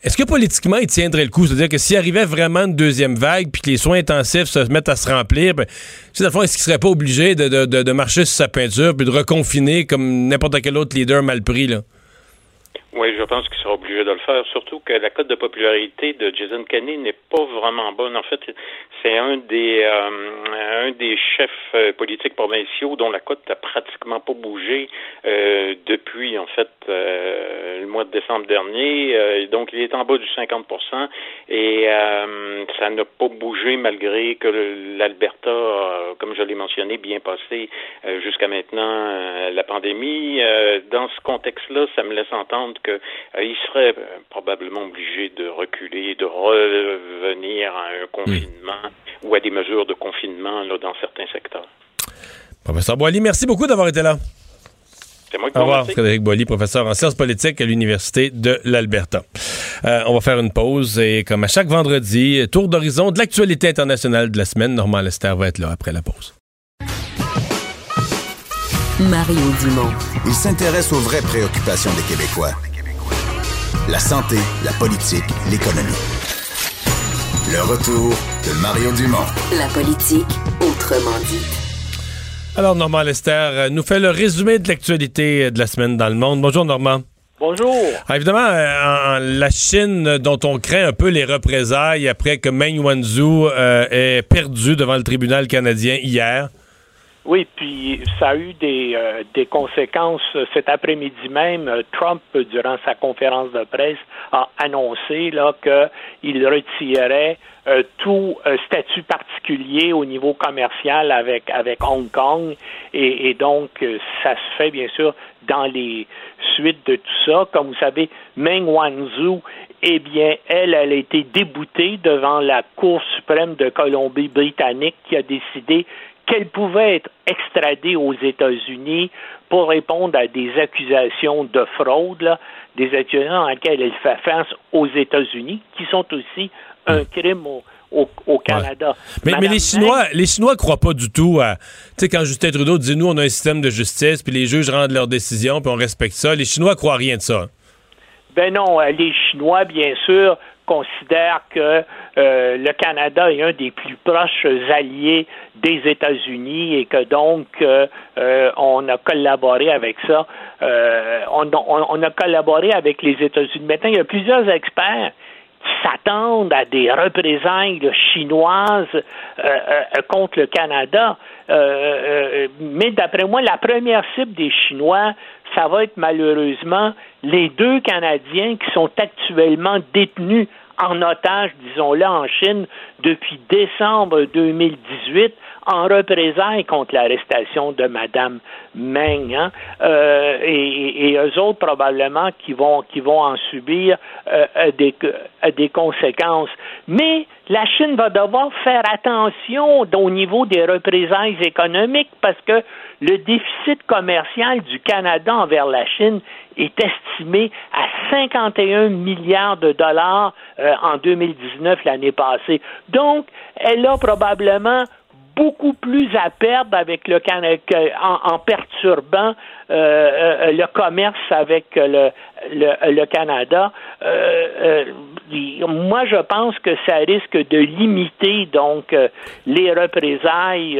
est-ce que politiquement, il tiendrait le coup? C'est-à-dire que s'il arrivait vraiment une deuxième vague, puis que les soins intensifs se mettent à se remplir, ben, tu sais, est-ce qu'il serait pas obligé de- de marcher sur sa peinture, puis de reconfiner comme n'importe quel autre leader mal pris, là? Oui, je pense qu'il sera obligé de le faire, surtout que la cote de popularité de Jason Kenney n'est pas vraiment bonne. En fait, c'est un des euh, un des chefs euh, politiques provinciaux dont la cote n'a pratiquement pas bougé euh, depuis en fait euh, le mois de décembre dernier. Euh, donc, il est en bas du 50% et euh, ça n'a pas bougé malgré que l'Alberta, comme je l'ai mentionné, bien passé euh, jusqu'à maintenant euh, la pandémie. Euh, dans ce contexte-là, ça me laisse entendre que euh, il serait probablement obligé de reculer, de revenir à un confinement ou à des mesures de confinement là, dans certains secteurs. Professeur Boily, merci beaucoup d'avoir été là. C'est moi qui Au revoir, remercie. Frédéric Boily, professeur en sciences politiques à l'Université de l'Alberta. Euh, on va faire une pause et comme à chaque vendredi, tour d'horizon de l'actualité internationale de la semaine. Normand Lester va être là après la pause. Mario Dumont. Il s'intéresse aux vraies préoccupations des Québécois. La santé, la politique, l'économie. Le retour de Mario Dumont. La politique, autrement dit. Alors, Normand Lester euh, nous fait le résumé de l'actualité euh, de la semaine dans le monde. Bonjour, Normand. Bonjour. Ah, évidemment, euh, en- en- la Chine, euh, dont on craint un peu les représailles après que Meng Wanzhou euh, ait perdu devant le tribunal canadien hier. Oui, puis ça a eu des, euh, conséquences. Cet après-midi même, euh, Trump, durant sa conférence de presse, a annoncé qu'il retirait euh, tout statut particulier au niveau commercial avec Hong Kong et, et donc ça se fait bien sûr dans les suites de tout ça. Comme vous savez, Meng Wanzhou, eh bien, elle, elle a été déboutée devant la Cour suprême de Colombie-Britannique qui a décidé qu'elle pouvait être extradée aux États-Unis pour répondre à des accusations de fraude, là, des accusations à laquelle elle fait face aux États-Unis, qui sont aussi un crime au, au- au Canada. Mais, les Chinois, les Chinois croient pas du tout à. Tu sais, quand Justin Trudeau dit nous, on a un système de justice, puis les juges rendent leurs décisions, puis on respecte ça. Les Chinois croient rien de ça. Ben non, euh, les Chinois, bien sûr, considèrent que euh, le Canada est un des plus proches alliés des États-Unis et que donc euh, euh, on a collaboré avec ça. On, a collaboré avec les États-Unis. Maintenant, il y a plusieurs experts qui s'attendent à des représailles chinoises contre le Canada. Mais d'après moi, la première cible des Chinois, ça va être malheureusement les deux Canadiens qui sont actuellement détenus en otage, disons-le, en Chine depuis décembre 2018 en représailles contre l'arrestation de Madame Meng. hein. Euh, et, et, eux autres, probablement, qui vont, qui vont en subir euh, des, des conséquences. Mais la Chine va devoir faire attention au niveau des représailles économiques parce que le déficit commercial du Canada envers la Chine est estimé à 51 milliards de dollars euh, en 2019 l'année passée. Donc, elle a probablement beaucoup plus à perdre avec le Canada en, en perturbant euh, euh, le commerce avec le, le, le Canada. Euh, euh, moi, je pense que ça risque de limiter donc les représailles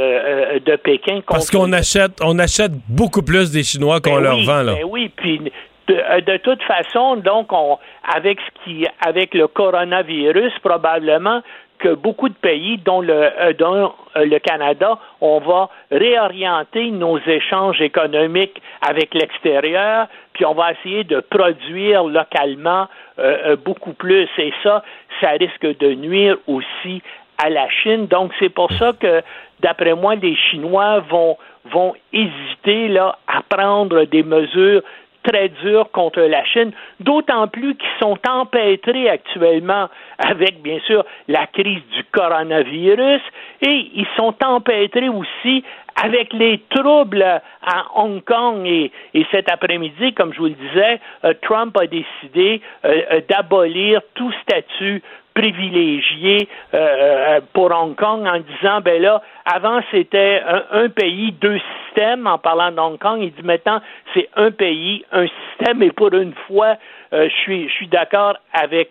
de Pékin. Parce qu'on achète, on achète beaucoup plus des Chinois qu'on Ben leur oui, vend. Là. ben oui, puis de, de toute façon, donc, on, avec ce qui, avec le coronavirus, probablement que beaucoup de pays, dont le, euh, euh, le Canada, on va réorienter nos échanges économiques avec l'extérieur, puis on va essayer de produire localement euh, beaucoup plus. Et ça, ça risque de nuire aussi à la Chine. Donc, c'est pour ça que, d'après moi, les Chinois vont, vont hésiter là, à prendre des mesures très dures contre la Chine, d'autant plus qu'ils sont empêtrés actuellement avec, bien sûr, la crise du coronavirus. Et ils sont empêtrés aussi avec les troubles à Hong Kong. Et, et cet après-midi, comme je vous le disais, euh, Trump a décidé euh, euh, d'abolir tout statut privilégié euh, euh, pour Hong Kong en disant ben là avant c'était un, un pays deux systèmes en parlant de Hong Kong il dit maintenant c'est un pays un système et pour une fois euh, je suis d'accord avec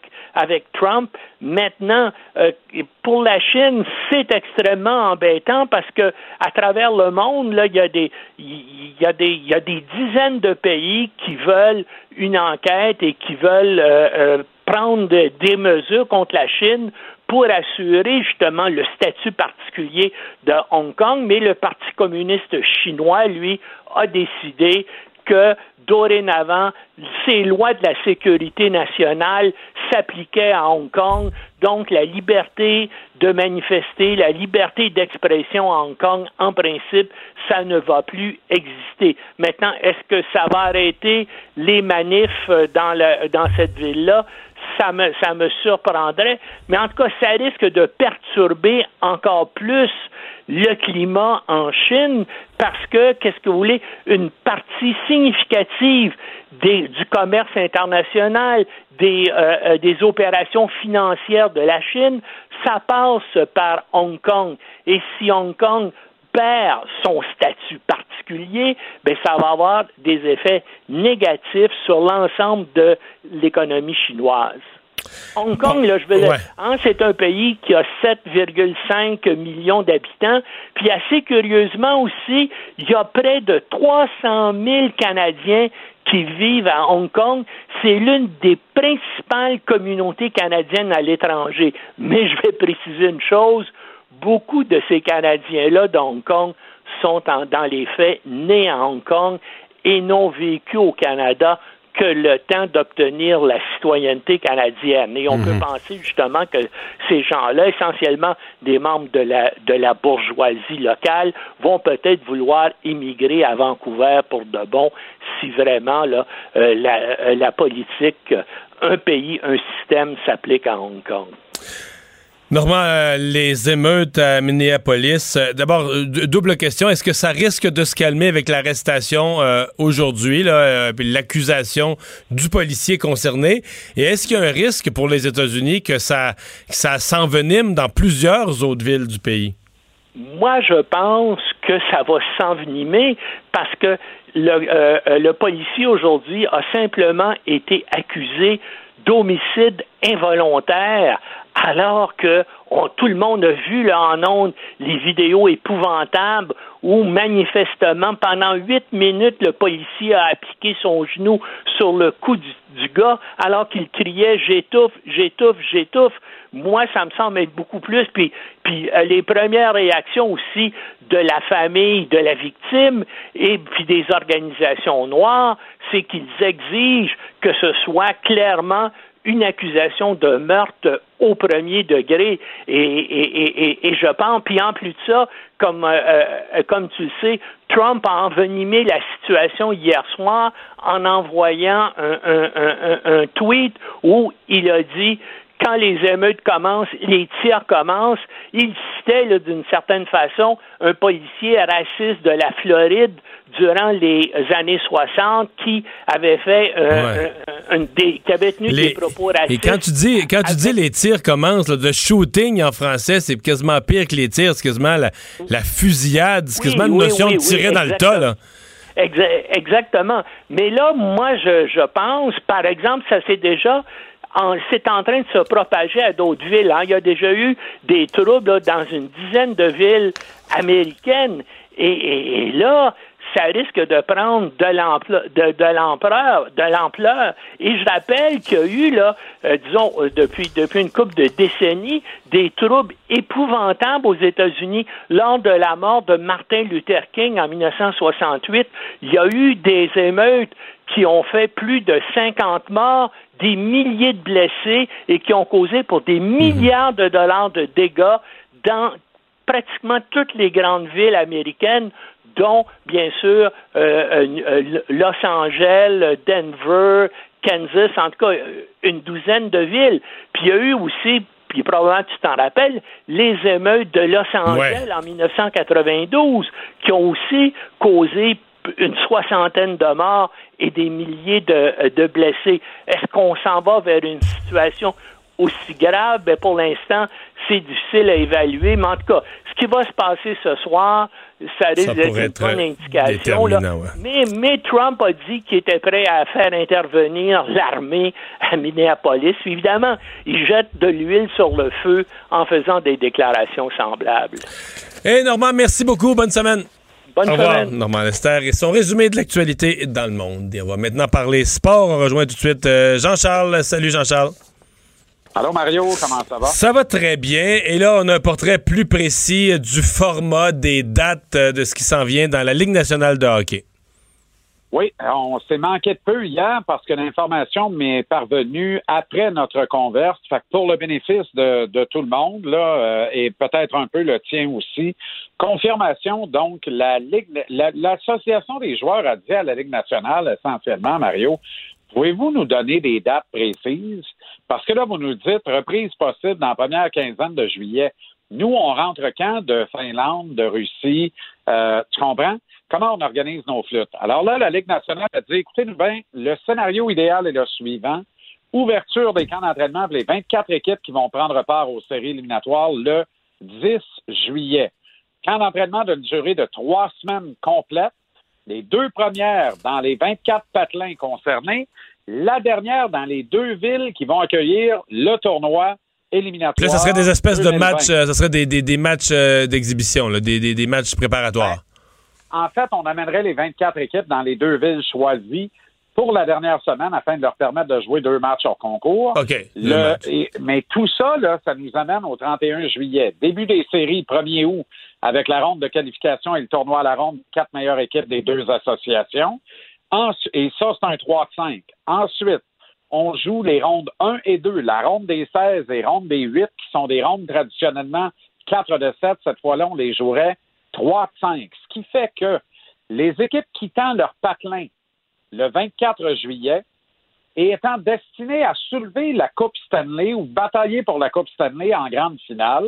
Trump. Maintenant euh, pour la Chine c'est extrêmement embêtant parce que à travers le monde il y a des il y a des dizaines de pays qui veulent une enquête et qui veulent euh, prendre de- des mesures contre la Chine pour assurer justement le statut particulier de Hong Kong, mais le Parti communiste chinois, lui, a décidé que dorénavant, ces lois de la sécurité nationale s'appliquaient à Hong Kong, donc la liberté de manifester, la liberté d'expression à Hong Kong, en principe, ça ne va plus exister. Maintenant, est-ce que ça va arrêter les manifs euh, dans, le, dans cette ville-là? Ça me, ça me surprendrait, mais en tout cas, ça risque de perturber encore plus le climat en Chine parce que, qu'est-ce que vous voulez, une partie significative du commerce international, des, euh, euh, des opérations financières de la Chine, ça passe par Hong Kong. Et si Hong Kong perd son statut particulier, ben ça va avoir des effets négatifs sur l'ensemble de l'économie chinoise. Hong Kong, là, je veux Ouais. hein, c'est un pays qui a 7,5 millions d'habitants. Puis assez curieusement aussi, il y a près de 300 000 Canadiens qui vivent à Hong Kong. C'est l'une des principales communautés canadiennes à l'étranger. Mais je vais préciser une chose, beaucoup de ces Canadiens-là de Hong Kong sont en- dans les faits nés à Hong Kong et n'ont vécu au Canada que le temps d'obtenir la citoyenneté canadienne. Et on Mhm. peut penser justement que ces gens-là, essentiellement des membres de la, de la bourgeoisie locale, vont peut-être vouloir immigrer à Vancouver pour de bon si vraiment là, euh, la, euh, la politique euh, un pays, un système s'applique à Hong Kong. Normand, euh, les émeutes à Minneapolis, euh, d'abord, euh, double question, est-ce que ça risque de se calmer avec l'arrestation euh, aujourd'hui, l'accusation du policier concerné? Et est-ce qu'il y a un risque pour les États-Unis que ça, ça s'envenime dans plusieurs autres villes du pays? Moi, je pense que ça va s'envenimer parce que le policier aujourd'hui a simplement été accusé d'homicide involontaire alors que tout le monde a vu là, en ondes les vidéos épouvantables où manifestement pendant huit minutes le policier a appliqué son genou sur le cou du, gars alors qu'il criait j'étouffe, j'étouffe, j'étouffe. Moi, ça me semble être beaucoup plus. Puis, puis euh, les premières réactions aussi de la famille de la victime et puis des organisations noires, c'est qu'ils exigent que ce soit clairement une accusation de meurtre au premier degré. Et, et, et, et, je pense, puis en plus de ça, comme, euh, euh, comme tu le sais, Trump a envenimé la situation hier soir en envoyant un, un, un- un tweet où il a dit quand les émeutes commencent, les tirs commencent, il citait d'une certaine façon un policier raciste de la Floride durant les années 60 qui avait fait euh, Ouais. qui avait tenu Les- des propos racistes. Et quand tu dis, quand tu dis les tirs commencent, là, de shooting en français, c'est quasiment pire que les tirs, c'est quasiment la, la fusillade, c'est Oui, quasiment une oui, notion oui, de tirer dans le tas. Là. Exa- exactement. Mais là, moi, je, je pense, par exemple, ça c'est déjà c'est en train de se propager à d'autres villes. hein. Il y a déjà eu des troubles là, dans une dizaine de villes américaines. Et, et- et là, ça risque de prendre de l'ampleur, de, l'ampleur. Et je rappelle qu'il y a eu là, euh, disons, euh, depuis depuis une couple de décennies, des troubles épouvantables aux États-Unis lors de la mort de Martin Luther King en 1968. Il y a eu des émeutes qui ont fait plus de 50 morts, des milliers de blessés et qui ont causé pour des milliards de dollars de dégâts dans pratiquement toutes les grandes villes américaines, dont, bien sûr, euh, euh, euh, Los Angeles, Denver, Kansas, en tout cas, euh, une douzaine de villes. Puis il y a eu aussi, puis probablement tu t'en rappelles, les émeutes de Los Angeles en 1992, qui ont aussi causé une soixantaine de morts et des milliers de, de blessés. Est-ce qu'on s'en va vers une situation aussi grave? Ben, pour l'instant, c'est difficile à évaluer, mais en tout cas, ce qui va se passer ce soir, ça risque d'être une bonne indication. là. déterminant, ouais. Mais, mais Trump a dit qu'il était prêt à faire intervenir l'armée à Minneapolis. Évidemment, il jette de l'huile sur le feu en faisant des déclarations semblables. Hey Normand, merci beaucoup. Bonne semaine. Bonne Au revoir, semaine. Normand Lester et son résumé de l'actualité dans le monde. Et on va maintenant parler sport. On rejoint tout de suite euh, Jean-Charles. Salut Jean-Charles. Allô Mario, comment ça va? Ça va très bien. Et là, on a un portrait plus précis du format, des dates euh, de ce qui s'en vient dans la Ligue nationale de hockey. Oui, on s'est manqué de peu hier parce que l'information m'est parvenue après notre converse. Fait que pour le bénéfice de, de tout le monde, là, euh, et peut-être un peu le tien aussi, confirmation, donc, la Ligue, la- l'Association des joueurs a dit à la Ligue nationale, essentiellement, Mario, pouvez-vous nous donner des dates précises? Parce que là, vous nous dites reprise possible dans la première quinzaine de juillet. Nous, on rentre quand de Finlande, de Russie? Euh, tu comprends? Comment on organise nos flûtes? Alors là, la Ligue nationale a dit, écoutez-nous bien, le scénario idéal est le suivant. Ouverture des camps d'entraînement pour les 24 équipes qui vont prendre part aux séries éliminatoires le 10 juillet. Camp d'entraînement d'une durée de trois semaines complètes. Les deux premières dans les 24 patelins concernés. La dernière dans les deux villes qui vont accueillir le tournoi éliminatoire. Puis là, ça serait des espèces de 2020. matchs, euh, ça serait des, des- des matchs euh, d'exhibition, des, des- des matchs préparatoires. En fait, on amènerait les 24 équipes dans les deux villes choisies pour la dernière semaine afin de leur permettre de jouer deux matchs hors concours. OK. Le- et- mais tout ça, là, ça nous amène au 31 juillet. Début des séries, 1er août, avec la ronde de qualification et le tournoi à la ronde, quatre meilleures équipes des deux associations. Et ça, c'est un 3 de 5. Ensuite, on joue les rondes 1 et 2, la ronde des 16 et ronde des 8, qui sont des rondes traditionnellement 4 de 7. Cette fois-là, on les jouerait 3 de 5. Ce qui fait que les équipes quittant leur patelin le 24 juillet et étant destinées à soulever la Coupe Stanley ou batailler pour la Coupe Stanley en grande finale,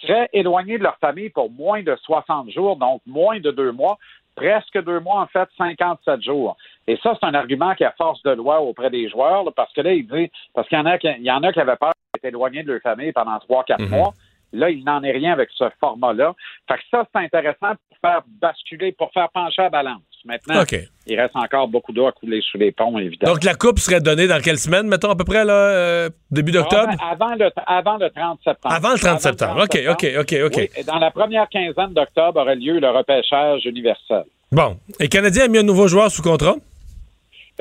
seraient éloignées de leur famille pour moins de 60 jours, donc moins de deux mois, presque deux mois, en fait, 57 jours. Et ça, c'est un argument qui a force de loi auprès des joueurs, là, parce que là, il dit, parce qu'il y en a qui, il y en a qui avaient peur d'être éloignés de leur famille pendant trois, quatre Mhm. mois. Là, il n'en est rien avec ce format-là. Fait que ça, c'est intéressant pour faire basculer, pour faire pencher la balance. Maintenant, il reste encore beaucoup d'eau à couler sous les ponts, évidemment. Donc, la coupe serait donnée dans quelle semaine, mettons, à peu près, là, euh, début d'octobre? Avant, avant le, avant le 30 septembre. Avant le 30 septembre. OK, OK, OK, OK. Oui, et dans la première quinzaine d'octobre aurait lieu le repêchage universel. Bon. Et Canadien a mis un nouveau joueur sous contrat?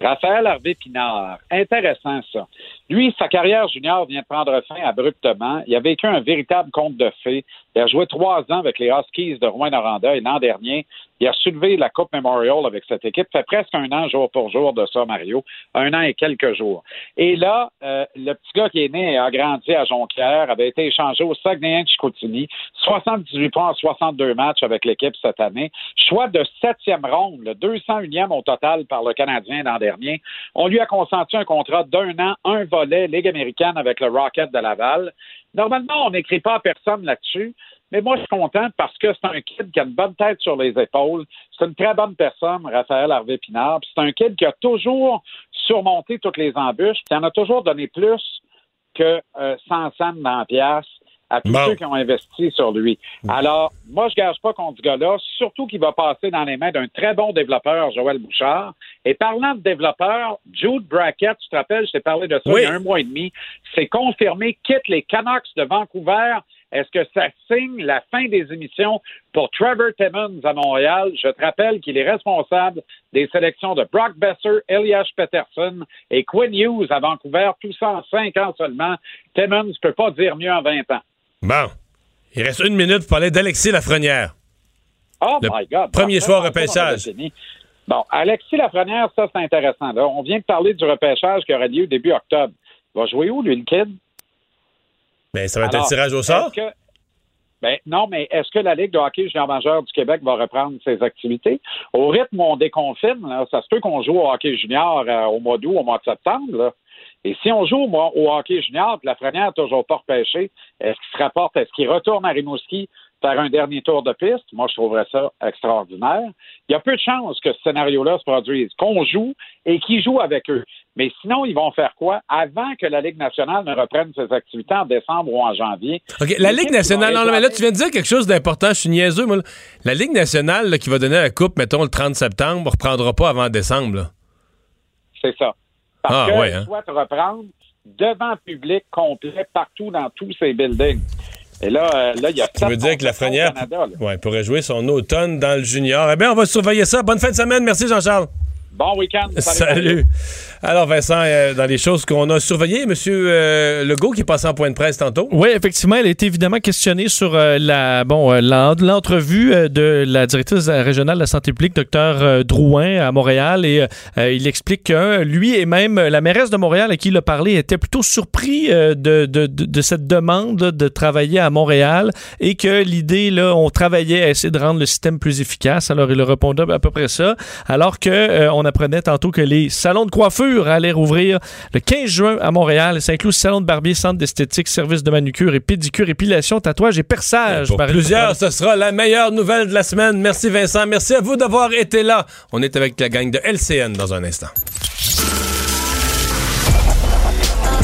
Raphaël Harvey Pinard. Intéressant, ça. Lui, sa carrière junior vient de prendre fin abruptement. Il a vécu un véritable conte de fées. Il a joué trois ans avec les Huskies de Rouen-Noranda et l'an dernier, il a soulevé la Coupe Memorial avec cette équipe. Ça fait presque un an jour pour jour de ça, Mario. Un an et quelques jours. Et là, euh, le petit gars qui est né et a grandi à Jonquière avait été échangé au Saguenay de Chicoutimi. 78 points en 62 matchs avec l'équipe cette année. Choix de septième ronde, le 201e au total par le Canadien l'an dernier. On lui a consenti un contrat d'un an, un volet Ligue américaine avec le Rocket de Laval. Normalement, on n'écrit pas à personne là-dessus, mais moi, je suis content parce que c'est un kid qui a une bonne tête sur les épaules. C'est une très bonne personne, Raphaël Harvey-Pinard. C'est un kid qui a toujours surmonté toutes les embûches. qui en a toujours donné plus que euh, 100 cents dans la pièce à tous Bon. ceux qui ont investi sur lui. Alors, moi, je gage pas contre ce gars-là, surtout qu'il va passer dans les mains d'un très bon développeur, Joël Bouchard. Et parlant de développeur, Jude Brackett, tu te rappelles, je t'ai parlé de ça Oui. il y a un mois et demi, c'est confirmé, quitte les Canucks de Vancouver. Est-ce que ça signe la fin des émissions pour Trevor Timmons à Montréal? Je te rappelle qu'il est responsable des sélections de Brock Besser, Elias Peterson et Quinn Hughes à Vancouver, tout ça en cinq ans seulement. Timmons ne peut pas dire mieux en 20 ans. Bon. Il reste une minute pour parler d'Alexis Lafrenière. Oh Le my God. premier Parfait, choix au repêchage. Bon, Alexis Lafrenière, ça, c'est intéressant. Là. On vient de parler du repêchage qui aurait lieu début octobre. Il va jouer où, lui, le kid? Ben, ça va être un tirage au sort. que- Ben, non, mais est-ce que la Ligue de hockey junior majeur du Québec va reprendre ses activités? Au rythme où on déconfine, là, ça se peut qu'on joue au hockey junior euh, au mois d'août, au mois de septembre. Là. Et si on joue au, mois- au hockey junior, puis la Lafrenière n'a toujours pas repêché, est-ce qu'il se rapporte, est-ce qu'il retourne à Rimouski faire un dernier tour de piste? Moi, je trouverais ça extraordinaire. Il y a peu de chances que ce scénario-là se produise, qu'on joue et qu'ils jouent avec eux. Mais sinon, ils vont faire quoi? Avant que la Ligue nationale ne reprenne ses activités en décembre ou en janvier. OK, la Ligue nationale, non, mais là, tu viens de dire quelque chose d'important, je suis niaiseux, moi. La Ligue nationale là, qui va donner la coupe, mettons, le 30 septembre, ne reprendra pas avant décembre. là. C'est ça. Parce Ah, que ouais, hein. souhaite reprendre devant public complet partout dans tous ces buildings. Et là, euh, là, il y a Ça veut sept dire que Lafrenière Canada, ouais, pourrait jouer son automne dans le junior. Eh bien, on va surveiller ça. Bonne fin de semaine. Merci, Jean-Charles. Bon week-end. Salut. Alors, Vincent, euh, dans les choses qu'on a surveillées, M. Euh, Legault qui est passé en point de presse tantôt. Oui, effectivement, elle a été évidemment questionnée sur euh, la bon euh, l'en- l'entrevue de la directrice régionale de la santé publique, Dr Drouin, à Montréal, et euh, il explique que lui et même la mairesse de Montréal à qui il a parlé était plutôt surpris euh, de, de, de- de cette demande là, de travailler à Montréal et que l'idée, là, on travaillait à essayer de rendre le système plus efficace. Alors, il a répondu à peu près ça, alors que euh, on apprenait tantôt que les salons de coiffure allaient rouvrir le 15 juin à Montréal. Ça inclut salon de barbier, centre d'esthétique, service de manucure et pédicure, épilation, tatouage et perçage. Pour plusieurs, ce sera la meilleure nouvelle de la semaine. Merci Vincent. Merci à vous d'avoir été là. On est avec la gang de LCN dans un instant.